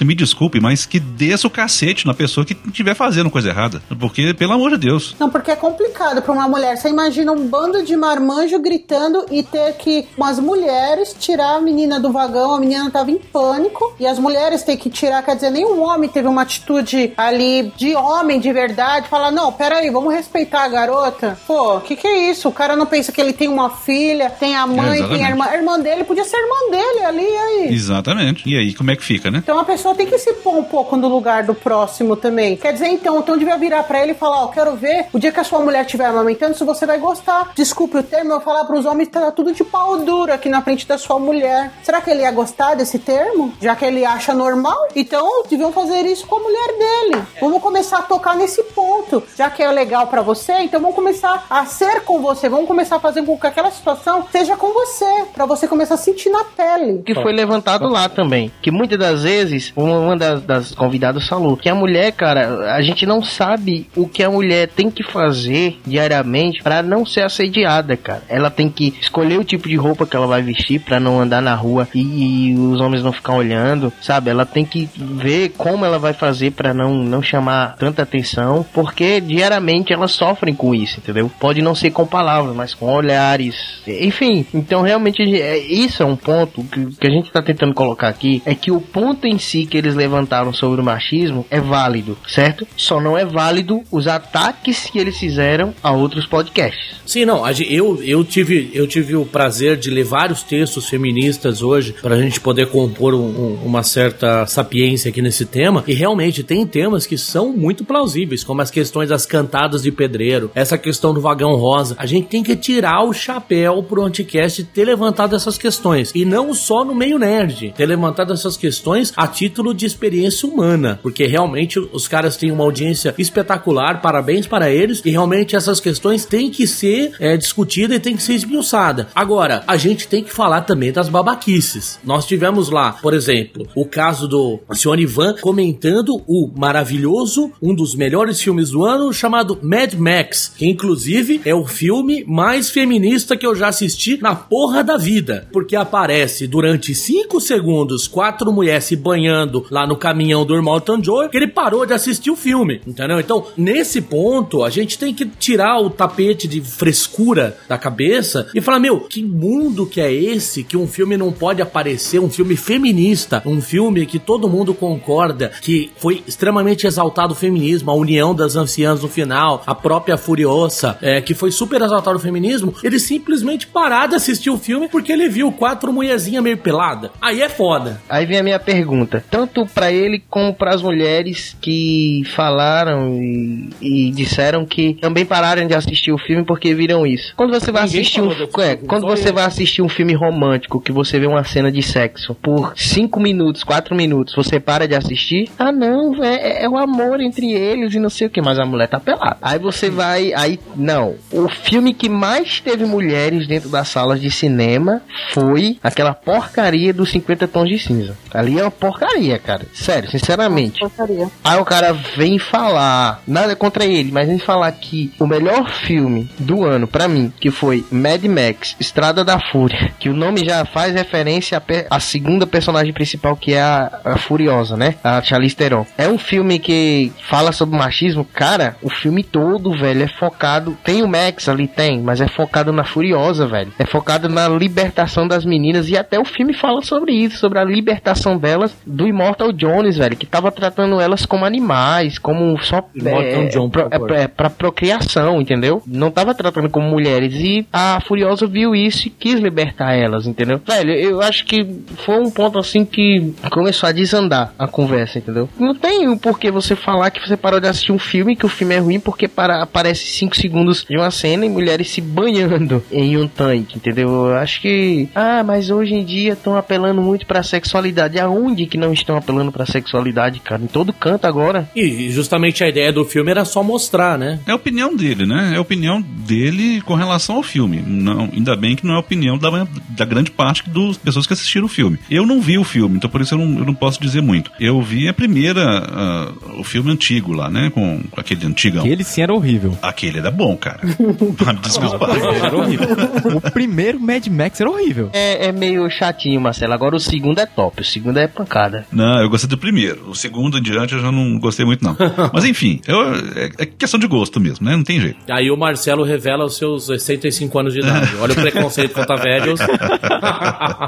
me desculpe, mas que desça o cacete na pessoa que estiver fazendo coisa errada. Porque, pelo amor de Deus. Não, porque é complicado pra uma mulher. Você imagina um bando de marmanjo gritando e ter que umas mulheres tirar a menina do vagão, a menina tava em pânico, e as mulheres têm que tirar, quer dizer, nenhum homem teve uma atitude ali de homem de verdade, falar, não, peraí, vamos respeitar a garota. Pô, o que que é isso? O cara não pensa que ele tem uma filha, tem a mãe, tem a irmã. A irmã dele podia ser irmã dele ali, e aí. Exatamente. E aí, como é que fica, né? Então a pessoa tem que se pôr um pouco no lugar do próximo também. Quer dizer, então, então devia virar pra ele e falar, ó, quero ver o dia que a sua mulher estiver amamentando, se você vai gostar. Desculpe o termo, eu falar pros homens tá tudo de pau duro aqui na frente da sua mulher. Será que ele ia gostar desse termo? Já que ele acha normal? Então, deviam fazer isso com a mulher dele. Vamos começar a tocar nesse ponto. Já que é legal pra você, então vamos começar a ser com você. Vamos começar a fazer com que aquela situação seja com você, Pra você começar a sentir na pele. Que foi levantado lá também. Que muitas das vezes, uma das, das convidadas falou que a mulher, cara, a gente não sabe o que a mulher tem que fazer diariamente pra não ser assediada, cara. Ela tem que escolher o tipo de roupa que ela vai vestir pra não andar na rua e, e os homens não ficar olhando, sabe? Ela tem que ver como ela vai fazer pra não, não chamar tanta atenção, porque diariamente elas sofrem com isso, entendeu? Pode não ser com palavras, mas com olhares, enfim. Então realmente é, isso é um ponto que, que a gente tá tentando colocar aqui, é que o ponto em si que eles levantaram sobre o machismo é válido, certo? Só não é válido os ataques que eles fizeram a outros podcasts. Sim, não, eu, eu, tive, eu tive o prazer de ler vários textos feministas hoje para a gente poder compor um- um- uma certa sapiência aqui nesse tema. E realmente tem temas que são muito plausíveis, como as questões das cantadas de pedreiro, essa questão do vagão rosa. A gente tem que tirar o chapéu pro Anticast ter levantado essas questões. E não só no meio nerd, ter levantado essas questões a título de experiência humana. Porque realmente os caras têm uma audiência espetacular, parabéns para eles. E realmente essas questões têm que ser é, discutidas e têm que ser esmiuçadas. Agora, a gente tem que falar também das babaquices. Nós tivemos lá, por exemplo, o caso do senhor Ivan comentando o maravilhoso, um dos melhores filmes do ano, chamado Mad Max, que inclusive é o filme mais feminista que eu já assisti na porra da vida. Porque aparece durante 5 segundos quatro mulheres se banhando lá no caminhão do irmão John, que ele parou de assistir o filme, entendeu? Então, nesse ponto, a gente tem que tirar o tapete de frescura da cabeça e falar, meu, que mundo que é esse que um filme não pode aparecer, um filme feminista, um filme que todo mundo concorda que foi extremamente exaltado o feminismo, a união das anciãs no final, a própria Furiosa, é, que foi super exaltado o feminismo, ele simplesmente parar de assistir o filme porque ele viu quatro mulherzinhas meio pelada. Aí é foda. Aí vem a minha pergunta, tanto pra ele como para as mulheres que falaram e, e disseram que também pararam de assistir o filme porque viram isso. Quando você vai Ninguém assistir um, é, filme, quando você eu. vai assistir um filme romântico que você vê uma cena de sexo por 5 minutos, 4 minutos, você para de assistir? Ah, não, é, é o amor entre eles e não sei o que, mas a mulher tá pelada. Aí você vai, aí não. O filme que mais teve mulheres dentro das salas de cinema foi aquela porcaria dos 50 tons de cinza. Ali é uma porcaria, cara. Sério, sinceramente. Porcaria. Aí o cara vem falar, nada contra ele, mas vem falar que o melhor filme do ano pra mim, que foi Mad Max, Estrada da Fúria, que o nome já faz referência à, segunda personagem principal, que é a, a Furiosa, né? A Charlize Theron. É um filme que fala sobre machismo, cara, o filme todo, velho, é focado, tem o Max ali, tem, mas é focado na Furiosa, velho. É focado na libertação das meninas e até o filme fala sobre isso, sobre a libertação delas do Immortal Jones, velho, que tava tratando elas como animais, como só Immortal John, por pro- é, é pra procriação, entendeu? Não tava tratando como mulheres e a Furiosa viu isso e quis libertar elas, entendeu? Velho, eu acho que foi um ponto assim que começou a desandar a conversa, entendeu? Não tem o porquê você falar que você parou de assistir um filme que o filme é ruim porque para, aparece 5 segundos de uma cena e mulheres se banhando em um tanque, entendeu? Eu acho que ah, mas hoje em dia estão apelando muito pra sexualidade. Aonde que não estão apelando pra sexualidade, cara? Em todo canto agora. E justamente a ideia do filme era só mostrar, né? É a opinião dele, né? É a opinião dele com relação ao filme. Não, ainda bem que não é a opinião da, da grande parte das pessoas que assistiram o filme. Eu não vi o filme, então por isso eu não, eu não posso dizer muito. Eu vi a primeira, ah, o filme antigo lá, né? Com aquele antigão. Aquele sim era horrível. Aquele era bom, cara. (laughs) Desculpa. Era horrível. o primeiro Mad Max era horrível. É, é meio chatinho, Marcelo. Agora o segundo é top. O segundo é pancada. Não, eu gostei do primeiro. O segundo em diante eu já não gostei muito, não. (laughs) Mas enfim, eu, é, é questão de gosto mesmo, né? Não tem jeito. Aí o Marcelo revela os seus 65 anos de idade. Olha o (laughs) preconceito contra velhos. (laughs)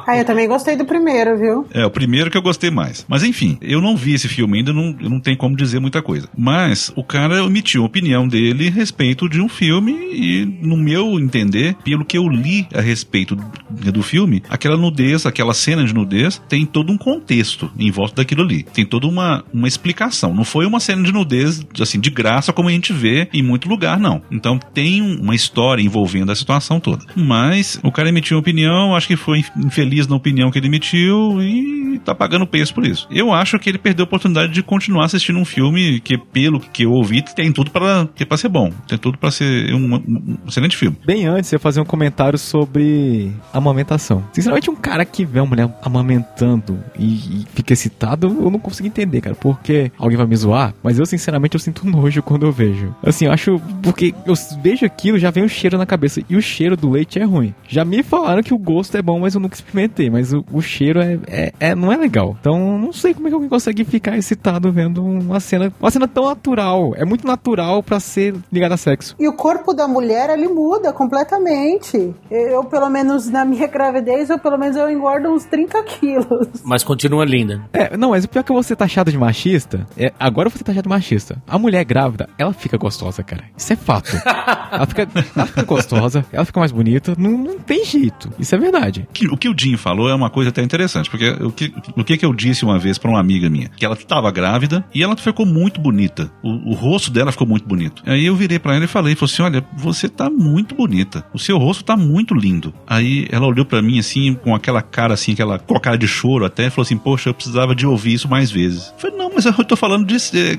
Ah, eu também gostei do primeiro, viu? É, o primeiro que eu gostei mais. Mas enfim, eu não vi esse filme ainda, não, eu não tenho como dizer muita coisa. Mas o cara emitiu a opinião dele a respeito de um filme e, no meu entender, pelo que eu li a respeito do, do filme, aquela nudez, aquela cena de nudez, tem todo um contexto em volta daquilo ali. Tem toda uma, uma explicação. Não foi uma cena de nudez, assim, de graça, como a gente vê em muito lugar, não. Então tem uma história envolvendo a situação toda. Mas o cara emitiu uma opinião, acho que foi infeliz na opinião que ele emitiu e tá pagando preço por isso. Eu acho que ele perdeu a oportunidade de continuar assistindo um filme que, pelo que eu ouvi, tem tudo para para ser bom. Tem tudo para ser um, um, excelente filme. Bem antes, eu ia fazer um comentário sobre amamentação. Sinceramente, um cara que vê uma mulher amamentando e, e fica excitado, eu não consigo entender, cara. Porque alguém vai me zoar, mas eu, sinceramente, eu sinto (laughs) nojo quando eu vejo. Assim, eu acho. Porque eu vejo aquilo, já vem o cheiro na cabeça. E o cheiro do leite é ruim. Já me falaram que o gosto é bom, mas eu nunca experimentei. Mas o, o cheiro é, é, é, não é legal. Então, não sei como é que alguém consegue ficar excitado vendo uma cena. Uma cena tão natural. É muito natural para ser ligada a sexo. E o corpo da mulher, ele muda completamente. Eu, pelo menos, na minha (laughs) gravidez, eu pelo menos eu engordo uns 30 quilos. Mas continua linda. É, não, mas o pior é que você tá achado de machista, é, agora você tá achado de machista. A mulher grávida, ela fica gostosa, cara. Isso é fato. ela, fica, ela fica gostosa, ela fica mais bonita, não, não tem jeito. Isso é verdade. O que o Jim falou é uma coisa até interessante, porque o que, o que, que eu disse uma vez pra uma amiga minha? Que ela tava grávida e ela ficou muito bonita. O, o rosto dela ficou muito bonito. Aí eu virei pra ela e falei, falei assim, olha, você tá muito bonita. O seu rosto tá muito lindo. Aí ela olhou para mim assim, com aquela cara assim, aquela com a cara de choro até, falou assim, poxa, eu precisava de ouvir isso mais vezes. Eu falei, não, mas eu tô falando de,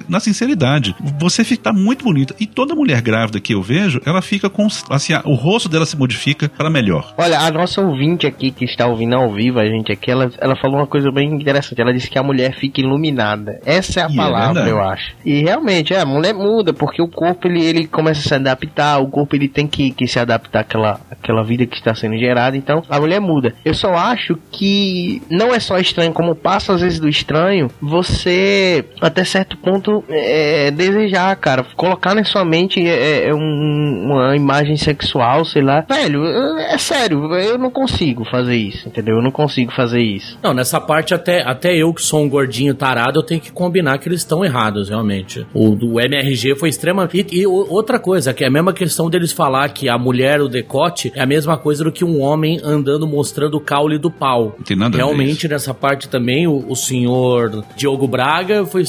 na sinceridade. Você fica tá muito bonita. E toda mulher grávida que eu vejo, ela fica com, assim, o rosto dela se modifica para melhor. Olha, a nossa ouvinte aqui que está ouvindo ao vivo, a gente aqui, ela, ela falou uma coisa bem interessante. Ela disse que a mulher fica iluminada. Essa é a E é palavra, verdade. eu acho. E realmente, é, a mulher muda, porque o corpo ele, ele começa a se adaptar, o corpo ele tem que, que se adaptar àquela, àquela vida que está sendo gerada, então a mulher muda. Eu só acho que não é só estranho, como passa às vezes do estranho, você até certo ponto é, desejar, cara, colocar na sua mente é, é um- uma imagem sexual, sei lá. Velho, é sério, eu não consigo fazer isso, entendeu? Eu não consigo fazer isso. Não, nessa parte até, até eu que sou um gordinho tarado, eu tenho que combinar que eles estão errados, realmente. O do MRG foi extrema. E, e outra coisa, que é a mesma questão deles falar que a mulher, o decote, é a mesma coisa do que um homem andando mostrando o caule do pau. Não tem nada a ver Realmente, nessa parte também, o, o senhor Diogo Braga foi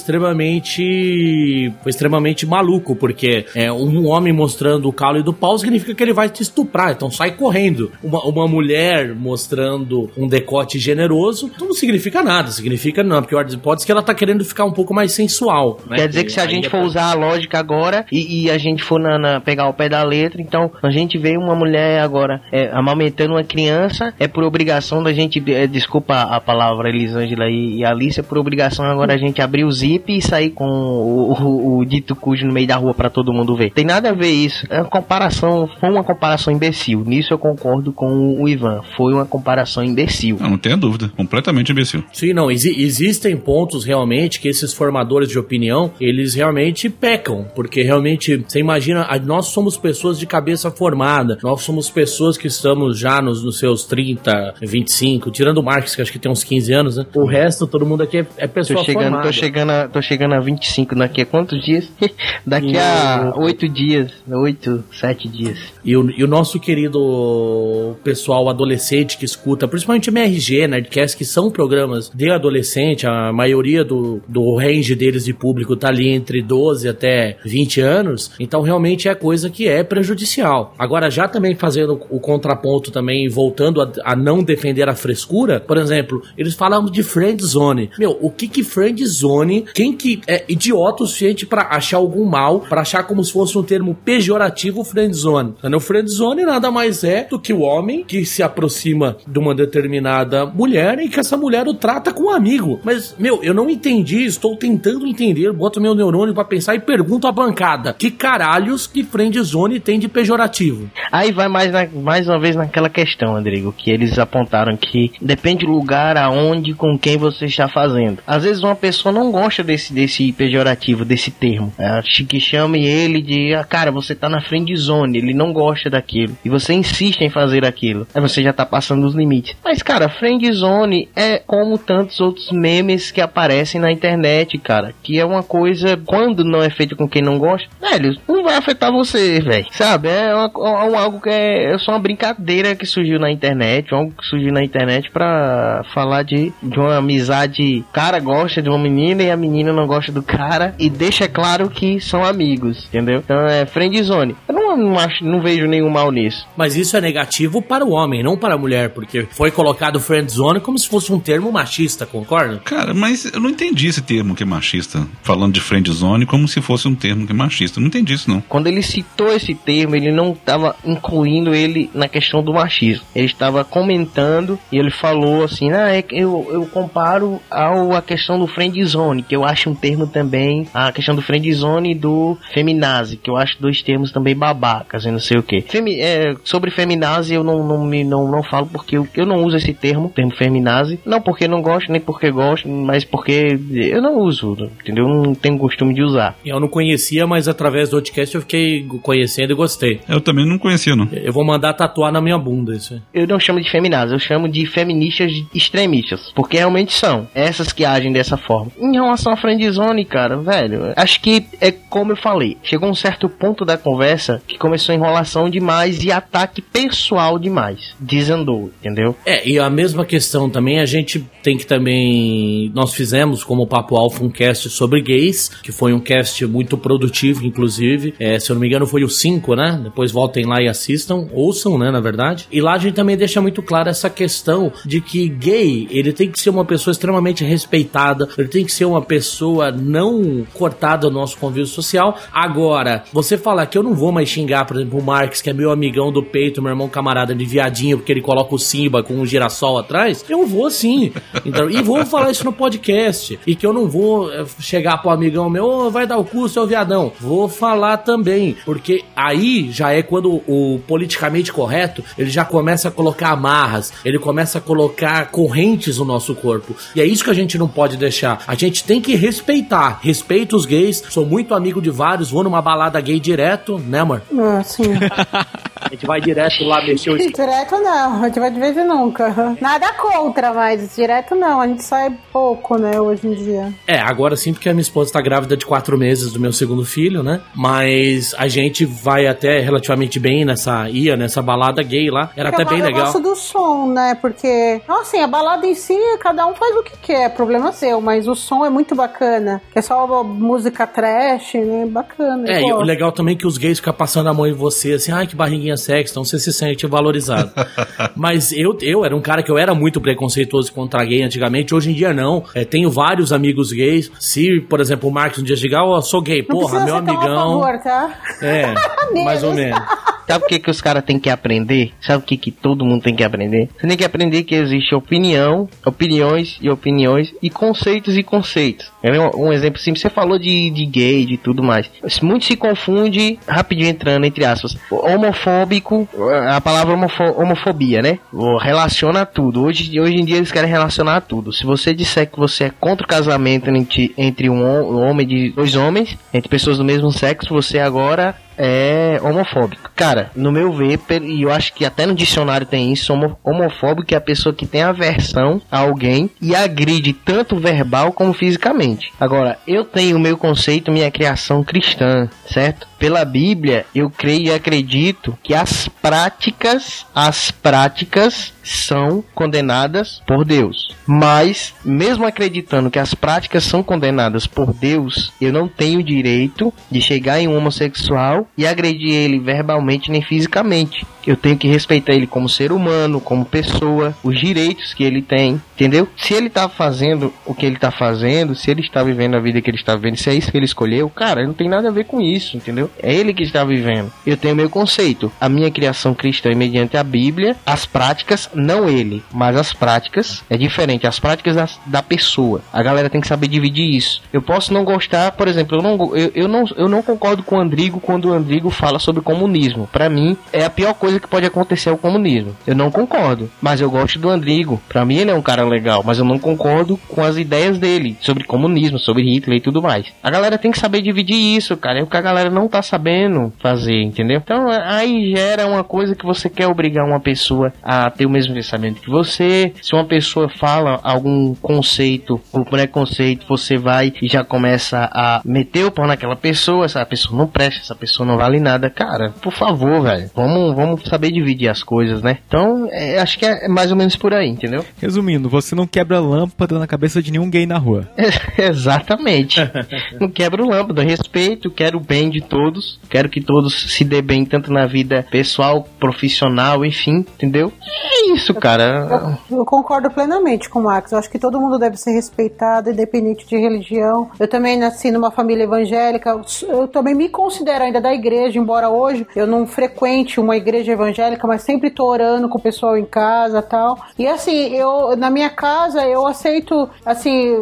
extremamente. Foi extremamente maluco, porque é, um homem mostrando o caule do pau significa que ele vai te estuprar, então sai correndo. Uma, uma mulher mostrando um decote generoso, não significa nada, significa não, porque pode ser que ela tá querendo ficar um pouco mais sensual. né? Quer dizer que se a gente é for pra- usar a lógica agora e, e a gente for na, na- pegar o pé da letra, então a gente vê uma mulher agora é, amamentando uma criança, é por obrigação da gente, é, desculpa a palavra Elisângela e, e Alice, por obrigação agora a gente abrir o zip e sair com o, o- o dito cujo no meio da rua pra todo mundo ver. Tem nada a ver isso. É uma comparação, foi uma comparação imbecil. Nisso eu concordo com o Ivan. Foi uma comparação imbecil. Não, não tenha dúvida. Completamente imbecil. Sim, não, exi- existem pontos realmente que esses formadores de opinião, eles realmente pecam, porque realmente, você imagina, nós somos pessoas de cabeça formada, nós somos pessoas que estamos já nos, nos seus 30, 25, tirando o Marx, que acho que tem uns 15 anos, né? O resto, todo mundo aqui é, é pessoa Tô chegando, formada. tô chegando, a, tô chegando a 25 daqui a quantos dias? (laughs) daqui a 8 dias, 8, 7 dias. E o, e o nosso querido pessoal adolescente que escuta, principalmente MRG, Nerdcast, que são programas de adolescente, a maioria do, do range deles de público tá ali entre 12 até 20 anos, então realmente é coisa que é prejudicial. Agora, já também fazendo o contraponto também, voltando a, a não defender a frescura, por exemplo, eles falam de friend zone. Meu, o que que friend zone, quem que é idiota o suficiente pra achar algum mal, pra achar como se fosse um termo pejorativo friend zone? O friend zone nada mais é do que o homem que se aproxima de uma determinada mulher e que essa mulher o trata como um amigo. Mas, meu, eu não entendi, estou tentando entender, boto meu neurônio pra pensar e pergunto à bancada: que caralhos que friend zone tem de pejorativo? Aí vai mais, na- mais uma vez naquela questão, Rodrigo, que eles apontaram que depende do lugar, aonde, com quem você está fazendo. Às vezes uma pessoa não gosta desse, desse pejorativo, desse termo. Acho que chame ele de, ah, cara, você tá na friend zone, ele não gosta daquilo. E você insiste em fazer aquilo. Aí você já tá passando os limites. Mas, cara, friend zone é como tantos outros memes que aparecem na internet, cara. Que é uma coisa, quando não é feito com quem não gosta, velho, não vai afetar você, velho. Sabe? É, uma, é algo que é, é só uma brincadeira que surgiu na internet, algo que surgiu na internet pra falar de, de uma amizade. Cara gosta de uma menina e a menina não gosta do cara e deixa claro que são amigos, entendeu? Então é friend zone. Eu não, não, acho, não vejo nenhum mal nisso. Mas isso é negativo para o homem, não para a mulher, porque foi colocado friend zone como se fosse um termo machista, concorda? Cara, mas eu não entendi esse termo que é machista. Falando de friend zone como se fosse um termo que é machista. Eu não entendi isso, não. Quando ele citou esse termo, ele não estava incluindo ele na questão do machismo. Ele estava comentando e ele falou assim: ah, é, eu, eu comparo ao a questão do friend zone, que eu acho um termo também, a questão do friend zone e do feminazi, que eu acho dois termos também babacas e não sei o que. Femi, é, sobre feminazi eu não, não, me, não, não falo porque eu, eu não uso esse termo, termo feminazi, não porque não gosto, nem porque gosto, mas porque eu não uso, entendeu? Eu não tenho costume de usar. Eu não conhecia, mas através do podcast eu fiquei conhecendo e gostei. Eu também não conhecia, não. Eu vou mandar tatuar na minha bunda isso. aí. Eu não chamo de feminazi, eu chamo de feministas extremistas, porque realmente são essas que agem dessa forma. Em relação à friendzone, cara, velho, acho que é como eu falei, chegou um certo ponto da conversa que começou enrolação demais e ataque pessoal demais. Desandou, entendeu? É, e a mesma questão também, a gente tem que também. Nós fizemos como Papo Alfa um cast sobre gays, que foi um cast muito produtivo, inclusive. É, se eu não me engano, foi o 5, né? Depois voltem lá e assistam, ouçam, né? Na verdade. E lá a gente também deixa muito claro essa questão de que gay, ele tem que ser uma pessoa extremamente respeitada, ele tem que ser uma pessoa não cortada do nosso convívio social. Agora, você falar que eu não vou mais por exemplo, o Marx, que é meu amigão do peito, meu irmão camarada de viadinho, porque ele coloca o Simba com um girassol atrás, eu vou sim. Então, e vou falar isso no podcast. E que eu não vou eh, chegar pro amigão meu, "Ô, vai dar o cu, seu viadão. Vou falar também. Porque aí já é quando o politicamente correto, ele já começa a colocar amarras, ele começa a colocar correntes no nosso corpo. E é isso que a gente não pode deixar. A gente tem que respeitar. Respeito os gays, sou muito amigo de vários, vou numa balada gay direto, né, amor? Ah, sim. A gente vai direto lá mexer o direto não, a gente vai de vez em nunca. Nada contra, mas direto não. A gente sai pouco, né, hoje em dia. É, agora sim, porque a minha esposa tá grávida de quatro meses do meu segundo filho, né? Mas a gente vai até relativamente bem nessa. ia nessa balada gay lá. Era até bem eu legal. gosto do som, né? Porque, assim, a balada em si, cada um faz o que quer, problema seu, mas o som é muito bacana. Que é só música trash, né? Bacana. É, eu e o legal também é que os gays ficam passando a mão em você, assim, ai, que barriguinha sexy, então você se sente valorizado. (laughs) Mas eu, eu era um cara que eu era muito preconceituoso contra gay antigamente, hoje em dia não. É, tenho vários amigos gays. Se, por exemplo, o Marcos um dia chegar, ó, sou gay, Não porra, meu ser tão a amigão. favor, tá? É, (laughs) mais ou menos. Sabe o que, que os caras têm que aprender? Sabe o que, que todo mundo tem que aprender? Você tem que aprender que existe opinião, opiniões e opiniões, e conceitos e conceitos. É um, exemplo simples, você falou de, de gay, de tudo mais. Muito se confunde, rapidinho entrando, entre aspas, homofóbico, a palavra homofo- homofobia, né? Relaciona tudo. Hoje, hoje em dia eles querem relacionar tudo. Se você disser que você é contra o casamento entre, entre um, um homem de dois homens, entre pessoas do mesmo sexo, você agora é homofóbico. Cara, no meu ver, e eu acho que até no dicionário tem isso, homo- homofóbico é a pessoa que tem aversão a alguém e agride tanto verbal como fisicamente. Agora, eu tenho o meu conceito, minha criação cristã, certo? Pela Bíblia, eu creio e acredito que as práticas, as práticas são condenadas por Deus. Mas, mesmo acreditando que as práticas são condenadas por Deus, eu não tenho direito de chegar em um homossexual e agredir ele verbalmente nem fisicamente. Eu tenho que respeitar ele como ser humano, como pessoa, os direitos que ele tem, entendeu? Se ele tá fazendo o que ele tá fazendo, se ele está vivendo a vida que ele está vivendo, se é isso que ele escolheu, cara, não tem nada a ver com isso, entendeu? É ele que está vivendo. Eu tenho meu conceito. A minha criação cristã é mediante a Bíblia, as práticas, não ele, mas as práticas é diferente. As práticas da, da pessoa. A galera tem que saber dividir isso. Eu posso não gostar, por exemplo, eu não, eu, eu não, eu não concordo com o Andrigo quando o Andrigo fala sobre comunismo. Para mim, é a pior coisa que pode acontecer é o comunismo. Eu não concordo, mas eu gosto do Andrigo. Para mim, ele é um cara legal, mas eu não concordo com as ideias dele sobre comunismo, sobre Hitler e tudo mais. A galera tem que saber dividir isso, cara. É o que a galera não tá sabendo fazer, entendeu? Então, aí gera uma coisa que você quer obrigar uma pessoa a ter o mesmo pensamento que você. Se uma pessoa fala algum conceito ou preconceito, você vai e já começa a meter o pau naquela pessoa. Essa pessoa não presta, essa pessoa não vale nada. Cara, por favor, velho. Vamos, vamos saber dividir as coisas, né? Então, é, acho que é mais ou menos por aí, entendeu? Resumindo, você não quebra lâmpada na cabeça de nenhum gay na rua. (laughs) Exatamente. não quebra lâmpada, respeito, quero o bem de todos, quero que todos se dê bem tanto na vida pessoal, profissional, enfim, entendeu? É isso, cara. Eu, eu concordo plenamente com o Max. Eu acho que todo mundo deve ser respeitado, independente de religião. Eu também nasci numa família evangélica. Eu também me considero ainda da igreja, embora hoje eu não frequente uma igreja evangélica, mas sempre tô orando com o pessoal em casa tal. E assim, eu na minha casa eu aceito, assim,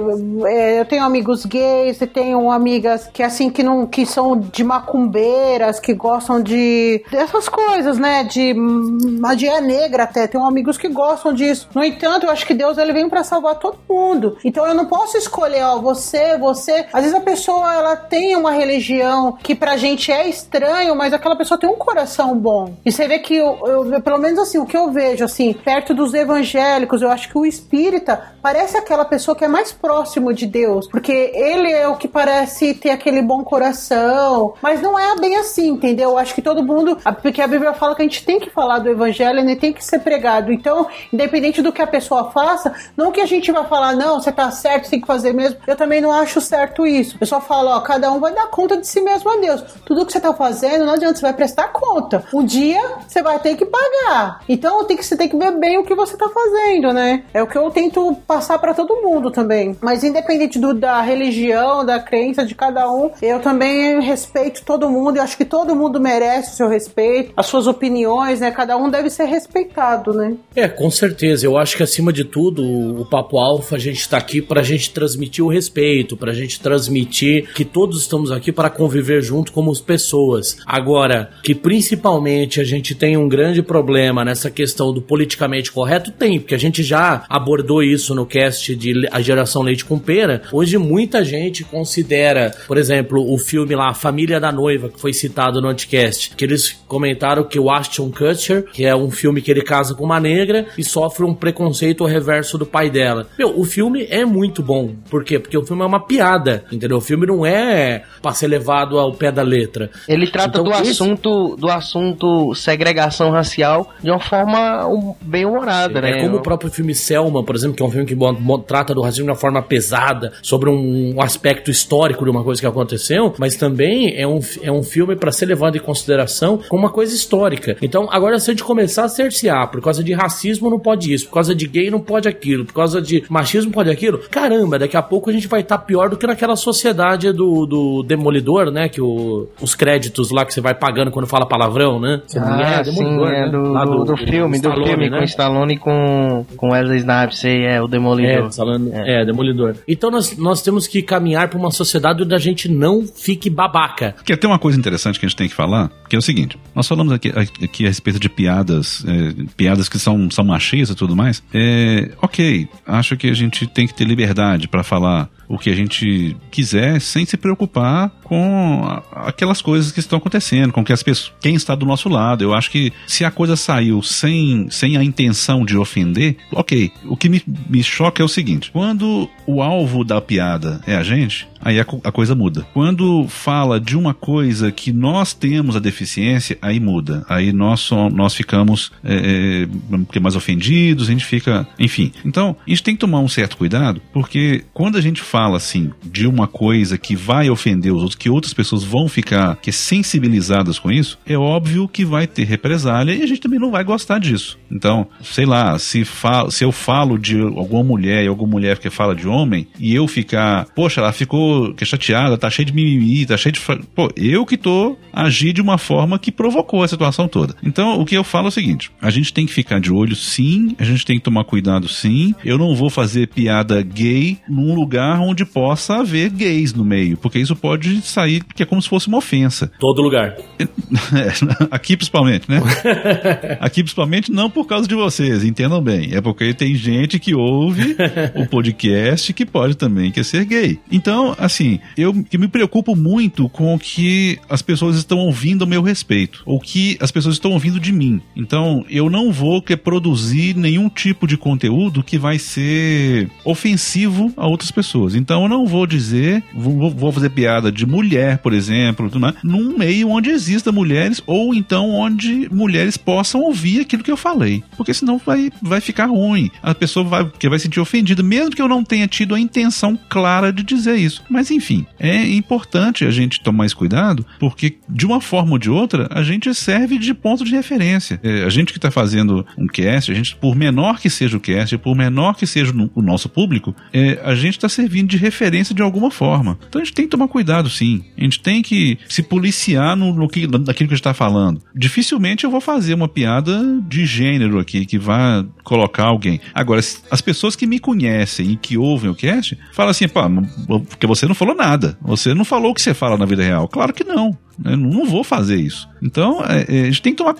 é, eu tenho amigos gays e tenho amigas que assim que não que são de macumbeiras, que gostam de dessas coisas, né? De magia negra até. Tenho amigos que gostam disso. No entanto, eu acho que Deus ele vem para salvar todo mundo. Então eu não posso escolher, ó, você, você. Às vezes a pessoa ela tem uma religião que pra gente é estranho, mas aquela pessoa tem um coração bom. E você vê que eu, eu pelo menos assim, o que eu vejo assim, perto dos evangélicos, eu acho que o espírita parece aquela pessoa que é mais próximo de Deus, porque ele é o que parece ter aquele bom coração, mas não é bem assim, entendeu? Eu acho que todo mundo, porque a Bíblia fala que a gente tem que falar do evangelho, e tem que ser pregado. Então, independente do que a pessoa faça, não que a gente vai falar, não, você tá certo, tem que fazer mesmo. Eu também não acho certo isso. Eu só falo, ó, cada um vai dar conta de si mesmo a Deus. Tudo que você tá fazendo, não adianta, você vai prestar conta. Um dia você vai ter que pagar. Então, tem que, você tem que ver bem o que você tá fazendo, né? É o que eu tento passar para todo mundo também. Mas independente do, da religião, da crença de cada um, eu também respeito todo mundo. Eu acho que todo mundo merece o seu respeito, as suas opiniões, né? Cada um deve ser respeitado, né? É, com certeza. Eu acho que acima de tudo, o Papo Alfa, a gente está aqui para a gente transmitir o respeito, para a gente transmitir que todos estamos aqui para conviver junto como pessoas. Agora, que principalmente a gente tem um grande problema nessa questão do politicamente correto, tem, porque a gente já abordou isso no cast de A Geração Leite com Pera. Hoje muita gente considera, por exemplo, o filme lá, Família da Noiva, que foi citado no Anticast, que eles comentaram que o Ashton Kutcher, que é um filme que ele casa com uma negra e sofre um preconceito ao reverso do pai dela. Meu, o filme é muito bom. Por quê? Porque o filme é uma piada, entendeu? O filme não é pra ser levado ao pé da letra. Ele trata então, do esse... assunto do assunto segregação racial de uma forma bem humorada, é, né? É como o próprio filme Selma, por exemplo, que é um filme que trata do racismo de uma forma pesada, sobre um aspecto histórico de uma coisa que aconteceu, mas também é um, é um filme para ser levado em consideração como uma coisa histórica. Então, agora se a gente começar a cercear por causa de racismo não pode isso, por causa de gay não pode aquilo, por causa de machismo pode aquilo, caramba, daqui a pouco a gente vai estar tá pior do que naquela sociedade do, do Demolidor, né? Que o, os créditos lá que você vai pagando quando fala palavrão, né? Você ah, é, Demolidor, sim, é né? do, do, do, filme, do, Stallone, filme né? com Stallone e com, com Wesley Snipes, sei, é o Demolidor. É, Stallone, é. é, Demolidor. Então nós, nós temos que caminhar para uma sociedade onde a gente não fique babaca. Quer ter uma coisa interessante que a gente tem que falar, que é o seguinte, nós falamos aqui, aqui a respeito de piadas, é, piadas que são, são machistas e tudo mais. É, ok, acho que a gente tem que ter liberdade para falar o que a gente quiser sem se preocupar com aquelas coisas que estão acontecendo, com que as pessoas, quem está do nosso lado. Eu acho que se a coisa saiu sem, sem a intenção de ofender, ok. O que me, me choca é o seguinte: quando o alvo da piada é a gente, aí a, a, coisa muda. Quando fala de uma coisa que nós temos a deficiência, aí muda. Aí nós, somos, nós ficamos é, é, mais ofendidos, a gente fica. Enfim. Então, a gente tem que tomar um certo cuidado, porque quando a gente fala fala assim de uma coisa que vai ofender os outros, que outras pessoas vão ficar que sensibilizadas com isso, é óbvio que vai ter represália e a gente também não vai gostar disso. Então, sei lá, se, se eu falo de alguma mulher e alguma mulher que fala de homem e eu ficar, poxa, ela ficou chateada, tá cheia de mimimi, tá cheia de. Pô, eu que tô agir de uma forma que provocou a situação toda. Então, o que eu falo é o seguinte: a gente tem que ficar de olho, sim, a gente tem que tomar cuidado, sim. Eu não vou fazer piada gay num lugar onde possa haver gays no meio, porque isso pode sair, que é como se fosse uma ofensa. Todo lugar. (laughs) aqui principalmente, né? (laughs) aqui principalmente não por causa de vocês, entendam bem. É porque tem gente que ouve o podcast que pode também quer ser gay. Então, assim, eu, eu me preocupo muito com o que as pessoas estão ouvindo a meu respeito, ou que as pessoas estão ouvindo de mim. Então, eu não vou que produzir nenhum tipo de conteúdo que vai ser ofensivo a outras pessoas. Então, eu não vou dizer, vou, vou fazer piada de mulher, por exemplo, né, num meio onde exista mulheres, ou então onde mulheres possam ouvir aquilo que eu falei. Porque senão vai, vai ficar ruim. A pessoa vai, que vai sentir ofendida, mesmo que eu não tenha tido a intenção clara de dizer isso. Mas enfim, é importante a gente tomar esse cuidado, porque de uma forma ou de outra, a gente serve de ponto de referência. É, a gente que está fazendo um cast, a gente, por menor que seja o cast, por menor que seja o nosso público, é, a gente está servindo de referência de alguma forma. Então a gente tem que tomar cuidado, sim. A gente tem que se policiar no, no que, naquilo que a gente está falando. Dificilmente eu vou fazer uma piada de gênero aqui que vá colocar alguém. Agora, as pessoas que me conhecem e que ouvem o cast falam assim, pá, porque você não falou nada. Você não falou o que você fala na vida real. Claro que não. Eu não vou fazer isso. Então, é, é, a gente tem que tomar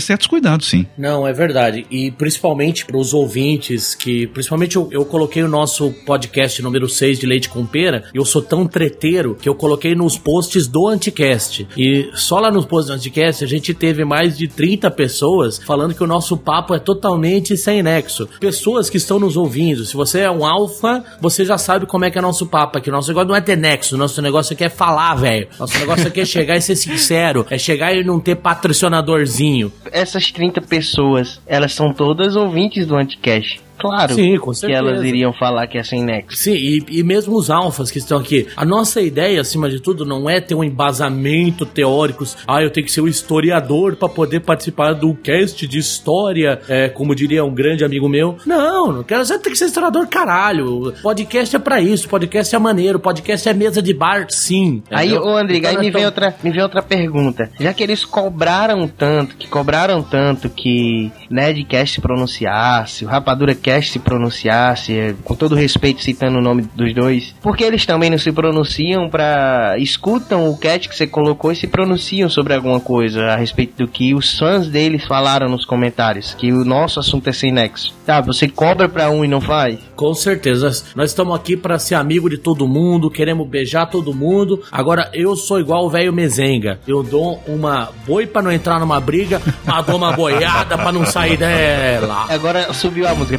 certos cuidados, sim. Não, é verdade. E principalmente para os ouvintes, que principalmente eu, eu, coloquei o nosso podcast número 6 de Leite com Pera, eu sou tão treteiro que eu coloquei nos posts do Anticast. E só lá nos posts do Anticast a gente teve mais de 30 pessoas falando que o nosso papo é totalmente sem nexo. Pessoas que estão nos ouvindo, se você é um alfa, você já sabe como é que é nosso papo aqui. Nosso negócio não é ter nexo, nosso negócio aqui é falar, velho. Nosso negócio aqui é chegar e ser sincero, é chegar e não ter patrocinadorzinho. Essas 30 pessoas, elas são todas ouvintes do Anticast claro Sim, que elas iriam falar que é sem nexo. Sim, e, e mesmo os alfas que estão aqui. A nossa ideia, acima de tudo, não é ter um embasamento teórico. Ah, eu tenho que ser um historiador para poder participar do cast de história, é, como diria um grande amigo meu. Não, não quero. Você tem que ser historiador, caralho. Podcast é para isso, podcast é maneiro, podcast é mesa de bar, sim. Aí, ô Andrigo, então, aí me vem, outra, me vem outra pergunta. Já que eles cobraram tanto, que cobraram tanto que Nerdcast se pronunciasse, o Rapadura Cast podcast se pronunciasse, é, com todo respeito citando o nome dos dois, porque eles também não se pronunciam para escutam o cat que você colocou e se pronunciam sobre alguma coisa a respeito do que os fãs deles falaram nos comentários, que o nosso assunto é sem nexo. Tá, você cobra para um e não faz? Com certeza. Nós estamos aqui para ser amigo de todo mundo, queremos beijar todo mundo. Agora eu sou igual o velho mezenga. Eu dou uma boi para não entrar numa briga, (laughs) mas dou uma boiada para não sair dela. Agora subiu a música.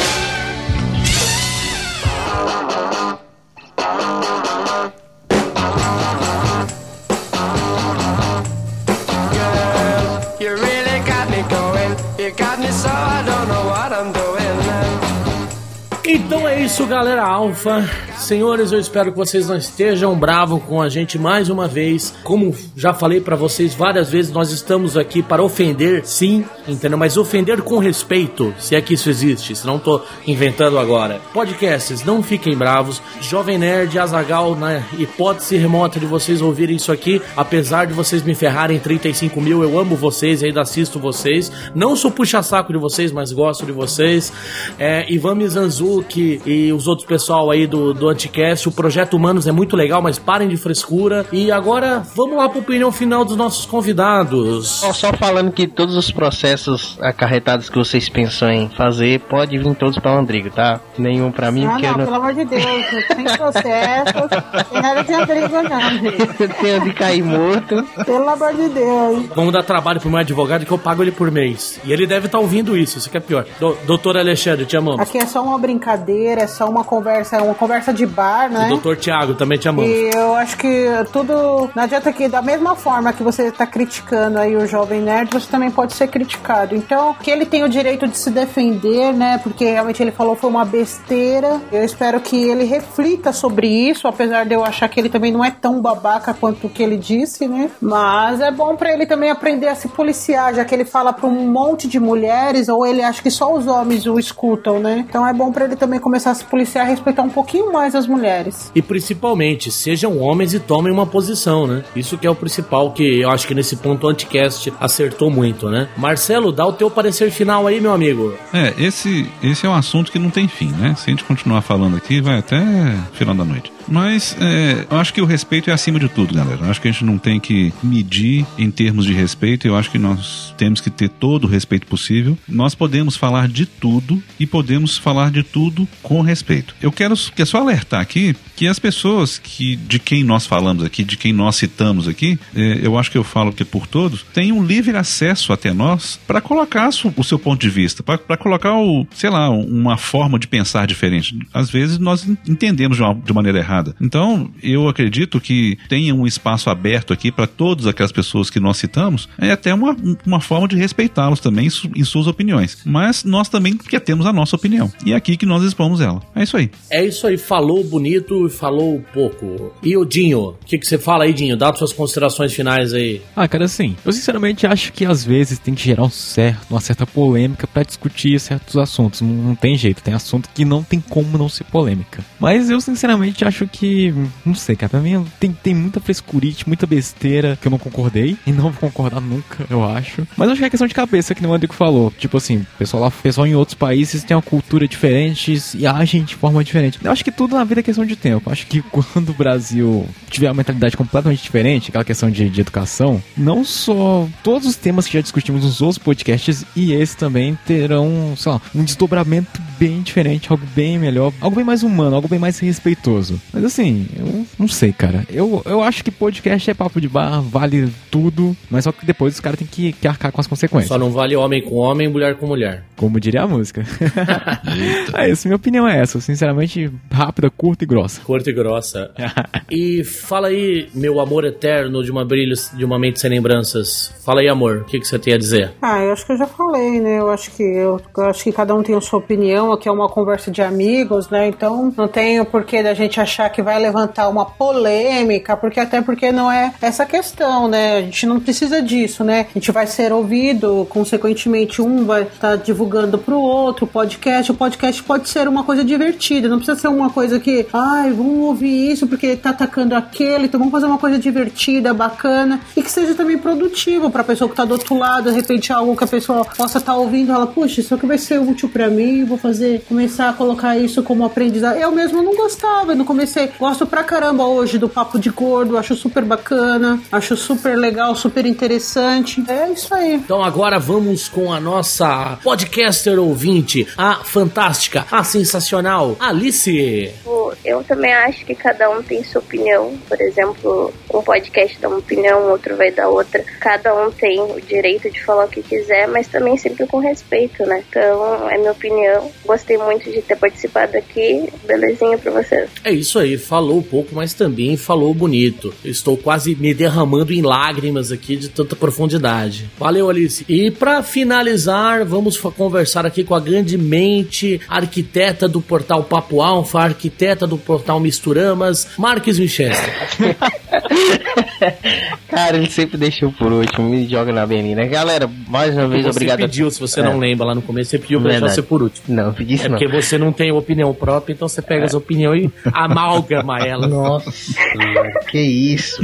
Galera alfa. Senhores, eu espero que vocês não estejam bravos com a gente mais uma vez. Como já falei para vocês várias vezes, nós estamos aqui para ofender, sim, entendeu? Mas ofender com respeito, se é que isso existe, se não tô inventando agora. Podcasts, não fiquem bravos. Jovem Nerd, Azagal, na hipótese remota de vocês ouvirem isso aqui, apesar de vocês me ferrarem 35 mil, eu amo vocês, ainda assisto vocês. Não sou puxa-saco de vocês, mas gosto de vocês. É, Ivan Mizanzuki e os outros pessoal aí do, do Anticast. O Projeto Humanos é muito legal, mas parem de frescura. E agora, vamos lá para a opinião final dos nossos convidados. Só, falando que todos os processos acarretados que vocês pensam em fazer, pode vir todos para o Andrigo, tá? Nenhum para mim, Ah, não, eu não... pelo amor de Deus, sem (laughs) processo, sem nada de Andrigo, não. eu tenho de cair morto. Pelo amor de Deus. Vamos dar trabalho pro meu advogado que eu pago ele por mês. E ele deve estar ouvindo isso, isso que é pior. Do, doutor Alexandre, te amamos. Aqui é só uma brincadeira, é só uma conversa, é uma conversa de bar, né? Doutor Tiago, também te amamos. E eu acho que tudo. Não adianta que, da mesma forma que você está criticando aí o Jovem Nerd, você também pode ser criticado. Então, que ele tem o direito de se defender, né? Porque realmente ele falou foi uma besteira. Eu espero que ele reflita sobre isso, apesar de eu achar que ele também não é tão babaca quanto o que ele disse, né? Mas é bom para ele também aprender a se policiar, já que ele fala para um monte de mulheres, ou ele acha que só os homens o escutam, né? Então é bom para ele também começar a se policiar, respeitar um pouquinho mais as mulheres. E principalmente, sejam homens e tomem uma posição, né? Isso que é o principal que eu acho que nesse ponto o Anticast acertou muito, né? Marcelo, dá o teu parecer final aí, meu amigo. É, esse, esse é um assunto que não tem fim, né? Se a gente continuar falando aqui, vai até final da noite. Mas é, eu acho que o respeito é acima de tudo, galera. Eu acho que a gente não tem que medir em termos de respeito. Eu acho que nós temos que ter todo o respeito possível. Nós podemos falar de tudo e podemos falar de tudo com respeito. Eu quero que é só alertar aqui que as pessoas que de quem nós falamos aqui, de quem nós citamos aqui, é, eu acho que eu falo que por todos, têm um livre acesso até nós para colocar o seu ponto de vista, para colocar o, sei lá, uma forma de pensar diferente. Às vezes nós en- entendemos de uma, de maneira errada. Então, eu acredito que tenha um espaço aberto aqui para todas aquelas pessoas que nós citamos, é até uma, uma forma de respeitá-los também em suas opiniões. Mas nós também que temos a nossa opinião. E é aqui que nós expomos ela. É isso aí. É isso aí, falou bonito e falou pouco. E o Dinho, o que, que você fala aí, Dinho? Dá suas considerações finais aí. Ah, cara, assim, eu sinceramente acho que às vezes tem que gerar um certo, uma certa polêmica pra discutir certos assuntos. Não, não tem jeito, tem assunto que não tem como não ser polêmica. Mas eu sinceramente acho que, não sei, cara, pra mim tem, tem muita frescurite, muita besteira que eu não concordei (laughs) e não vou concordar nunca, eu acho. Mas acho que é questão de cabeça, que nem o Andrico falou. Tipo assim, pessoal lá, pessoal em outros países tem uma cultura diferente e agem de forma diferente. Eu acho que tudo na vida é questão de tempo. Eu acho que (laughs) quando o Brasil tiver uma mentalidade completamente diferente, aquela questão de, de educação, não só todos os temas que já discutimos nos outros podcasts e esse também terão, sei lá, um desdobramento bem diferente, algo bem melhor, algo bem mais humano, algo bem mais respeitoso. Mas assim, eu não sei, cara. Eu, eu acho que podcast é papo de bar, vale tudo, mas só que depois os caras têm que, que arcar com as consequências. Só não vale homem com homem, mulher com mulher. Como diria a música. (laughs) é isso, minha opinião é essa. Sinceramente, rápida, curta e grossa. Curta e grossa. (laughs) e fala aí, meu amor eterno de uma brilho, de uma mente sem lembranças. Fala aí, amor, o que, que você tem a dizer? Ah, eu acho que eu já falei, né? Eu acho que eu, eu acho que cada um tem a sua opinião, aqui é uma conversa de amigos, né? Então não tem o porquê da gente achar que vai levantar uma polêmica, porque até porque não é essa questão, né? A gente não precisa disso, né? A gente vai ser ouvido, consequentemente um vai estar divulgando pro outro o podcast. O podcast pode ser uma coisa divertida, não precisa ser uma coisa que, ai, vamos ouvir isso porque ele tá atacando aquele, então vamos fazer uma coisa divertida, bacana e que seja também produtivo pra pessoa que tá do outro lado, de repente algo que a pessoa possa estar ouvindo, ela, puxa, isso aqui vai ser útil pra mim, vou fazer, começar a colocar isso como aprendizado. Eu mesmo não gostava, eu não comecei, gosto pra caramba hoje do papo de gordo, acho super bacana, acho super legal, super interessante. É isso aí. Então agora vamos com a nossa podcaster ouvinte, a fantástica, a sensacional Alice. Eu também acho que cada um tem sua opinião. Por exemplo, um podcast dá uma opinião, outro vai dar outra. Cada um tem o direito de falar o que quiser, mas também sempre com respeito, né? Então, é minha opinião. Gostei muito de ter participado aqui. Belezinha pra vocês. É isso aí, falou pouco, mas também falou bonito. Estou quase me derramando em lágrimas aqui de tanta profundidade. Valeu, Alice. E pra finalizar, vamos conversar aqui com a grande mente, arquiteta do portal Papo Alfa, arquiteta do portal Misturamas, Marques Winchester. (laughs) Cara, ele sempre deixou por último, me joga na menina. Galera, mais uma vez, você obrigado. pediu, se você não É. lembra lá no começo, você pediu pra deixar você por último. Não, pedi isso É não. porque você não tem opinião própria, então você pega as opiniões e amálgama ela. Nossa, que isso.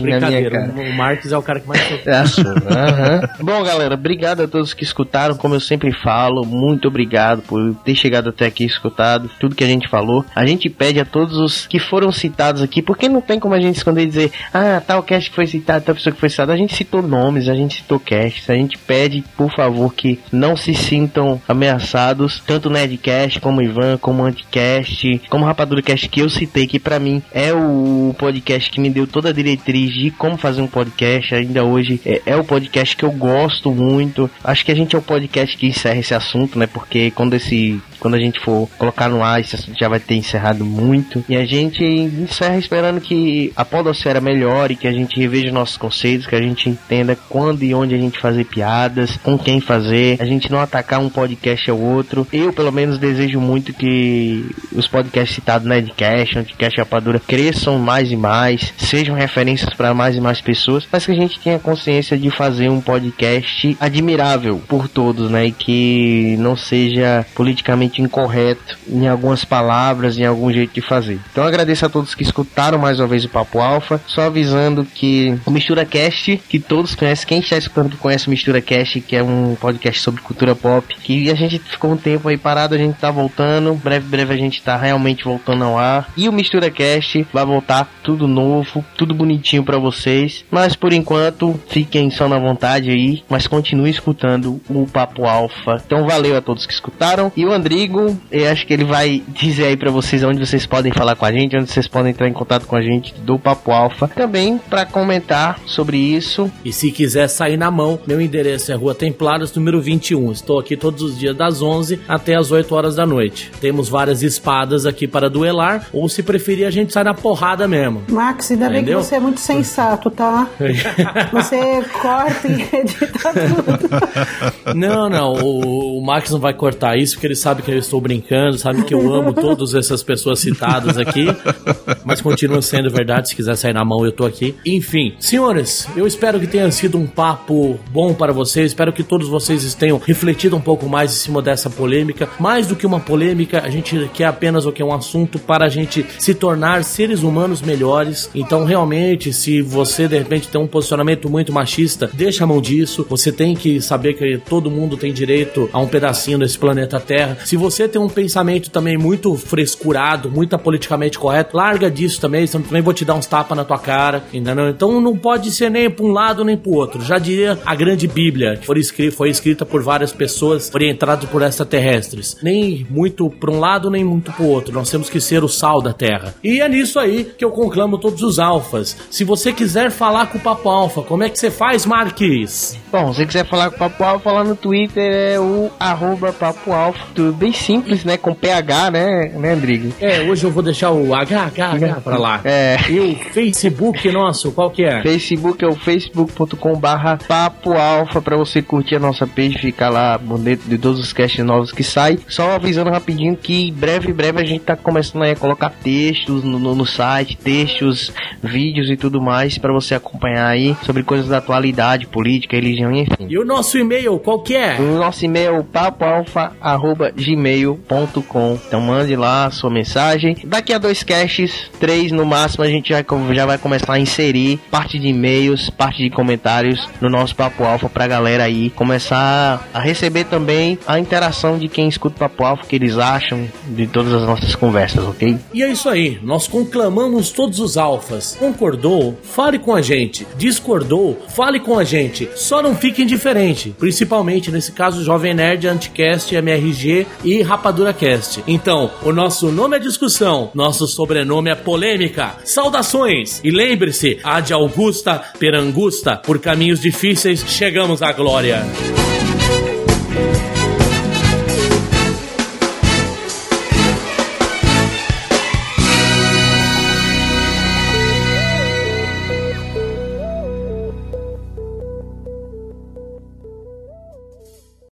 Brincadeira, o Marques é o cara que mais. É. Aham. Bom, galera, obrigado a todos que escutaram. Como eu sempre falo, muito obrigado por ter chegado até aqui escutado tudo que a gente falou. A gente pede a todos os que foram citados aqui, porque não tem como a gente esconder e dizer, ah, tal cast que foi citado, tal pessoa que foi citada. A gente citou nomes, a gente citou casts. A gente pede, por favor, que não se sintam ameaçados, tanto Nerdcast, como Ivan, como Anticast, como Rapadura Cast que eu citei, que pra mim é o podcast que me deu toda a diretriz de como fazer um podcast. Ainda hoje é, é o podcast que eu gosto muito. Acho que a gente é o podcast que encerra esse assunto, né? Porque quando esse be quando a gente for colocar no ar, esse assunto já vai ter encerrado muito. E a gente encerra esperando que a podosfera melhore, que a gente reveja nossos conceitos, que a gente entenda quando e onde a gente fazer piadas, com quem fazer, a gente não atacar um podcast ao outro. Eu, pelo menos, desejo muito que os podcasts citados na Edcast, Anticast e Rapadura cresçam mais e mais, sejam referências para mais e mais pessoas, mas que a gente tenha consciência de fazer um podcast admirável por todos, né? E que não seja politicamente incorreto em algumas palavras, em algum jeito de fazer. Então agradeço a todos que escutaram mais uma vez o Papo Alfa, só avisando que o Mistura Cast, que todos conhecem, quem está escutando conhece o Mistura Cast, que é um podcast sobre cultura pop, que a gente ficou um tempo aí parado, a gente tá voltando, breve, breve a gente tá realmente voltando ao ar. E o Mistura Cast vai voltar tudo novo, tudo bonitinho para vocês, mas por enquanto fiquem só na vontade aí, mas continue escutando o Papo Alfa. Então valeu a todos que escutaram. E o Andrigo, eu acho que ele vai dizer aí para vocês onde vocês podem falar com a gente, onde vocês podem entrar em contato com a gente do Papo Alfa. Também para comentar sobre isso. E se quiser sair na mão, meu endereço é Rua Templários, número 21. Estou aqui todos os dias das 11 até as 8 horas da noite. Temos várias espadas aqui para duelar, ou se preferir, a gente sai na porrada mesmo. Max, ainda bem que Entendeu? você é muito sensato, tá? (laughs) Você corta e edita tudo. Não, não, o, o Max não vai cortar isso porque ele sabe que eu estou brincando, sabe que eu amo todas essas pessoas citadas aqui, mas continua sendo verdade, se quiser sair na mão eu tô aqui. Enfim, senhores, eu espero que tenha sido um papo bom para vocês, espero que todos vocês tenham refletido um pouco mais em cima dessa polêmica. Mais do que uma polêmica, a gente quer apenas o que é um assunto para a gente se tornar seres humanos melhores. Então, realmente, se você de repente tem um posicionamento muito machista, deixa a mão disso. Você tem que saber que todo mundo tem direito a um pedacinho desse planeta Terra. Se você tem um pensamento também muito frescurado, muito politicamente correto, larga disso também, senão também vou te dar uns tapas na tua cara, entendeu? Então não pode ser nem para um lado nem para o outro. Já diria a grande Bíblia, que foi escrita, foi escrita por várias pessoas orientadas por extraterrestres. Nem muito para um lado, nem muito para o outro. Nós temos que ser o sal da Terra. E é nisso aí que eu conclamo todos os alfas. Se você quiser falar com o Papo Alfa, como é que você faz, Marques? Bom, se você quiser falar com o Papo Alfa, lá no Twitter é o arroba Papo Alfa. Tudo bem simples, né? Com PH, né, né, Andrigo? É, hoje eu vou deixar o HHH pra lá. É. E o Facebook nosso, qual que é? Facebook é o facebook.com barra Papo Alfa pra você curtir a nossa page, ficar lá por dentro de todos os casts novos que saem. Só avisando rapidinho que breve, breve a gente tá começando aí a colocar textos no, no, no site, textos, vídeos e tudo mais pra você acompanhar aí sobre coisas da atualidade, política, religião e enfim. E o nosso e-mail, qual que é? O nosso e-mail é papoalfa.gmail.com. Então mande lá a sua mensagem. Daqui a dois casts, três no máximo, a gente já, já vai começar a inserir parte de e-mails, parte de comentários no nosso Papo Alfa pra galera aí começar a receber também a interação de quem escuta o Papo Alfa, o que eles acham de todas as nossas conversas, ok? E é isso aí, nós conclamamos todos os alfas. Concordou? Fale com a gente. Discordou? Fale com a gente. Só não fique indiferente, principalmente nesse caso Jovem Nerd, Anticast, MRG e Rapadura Cast. Então, o nosso nome é discussão, nosso sobrenome é polêmica. Saudações! E lembre-se, a de Augusta per Angusta, por caminhos difíceis chegamos à glória.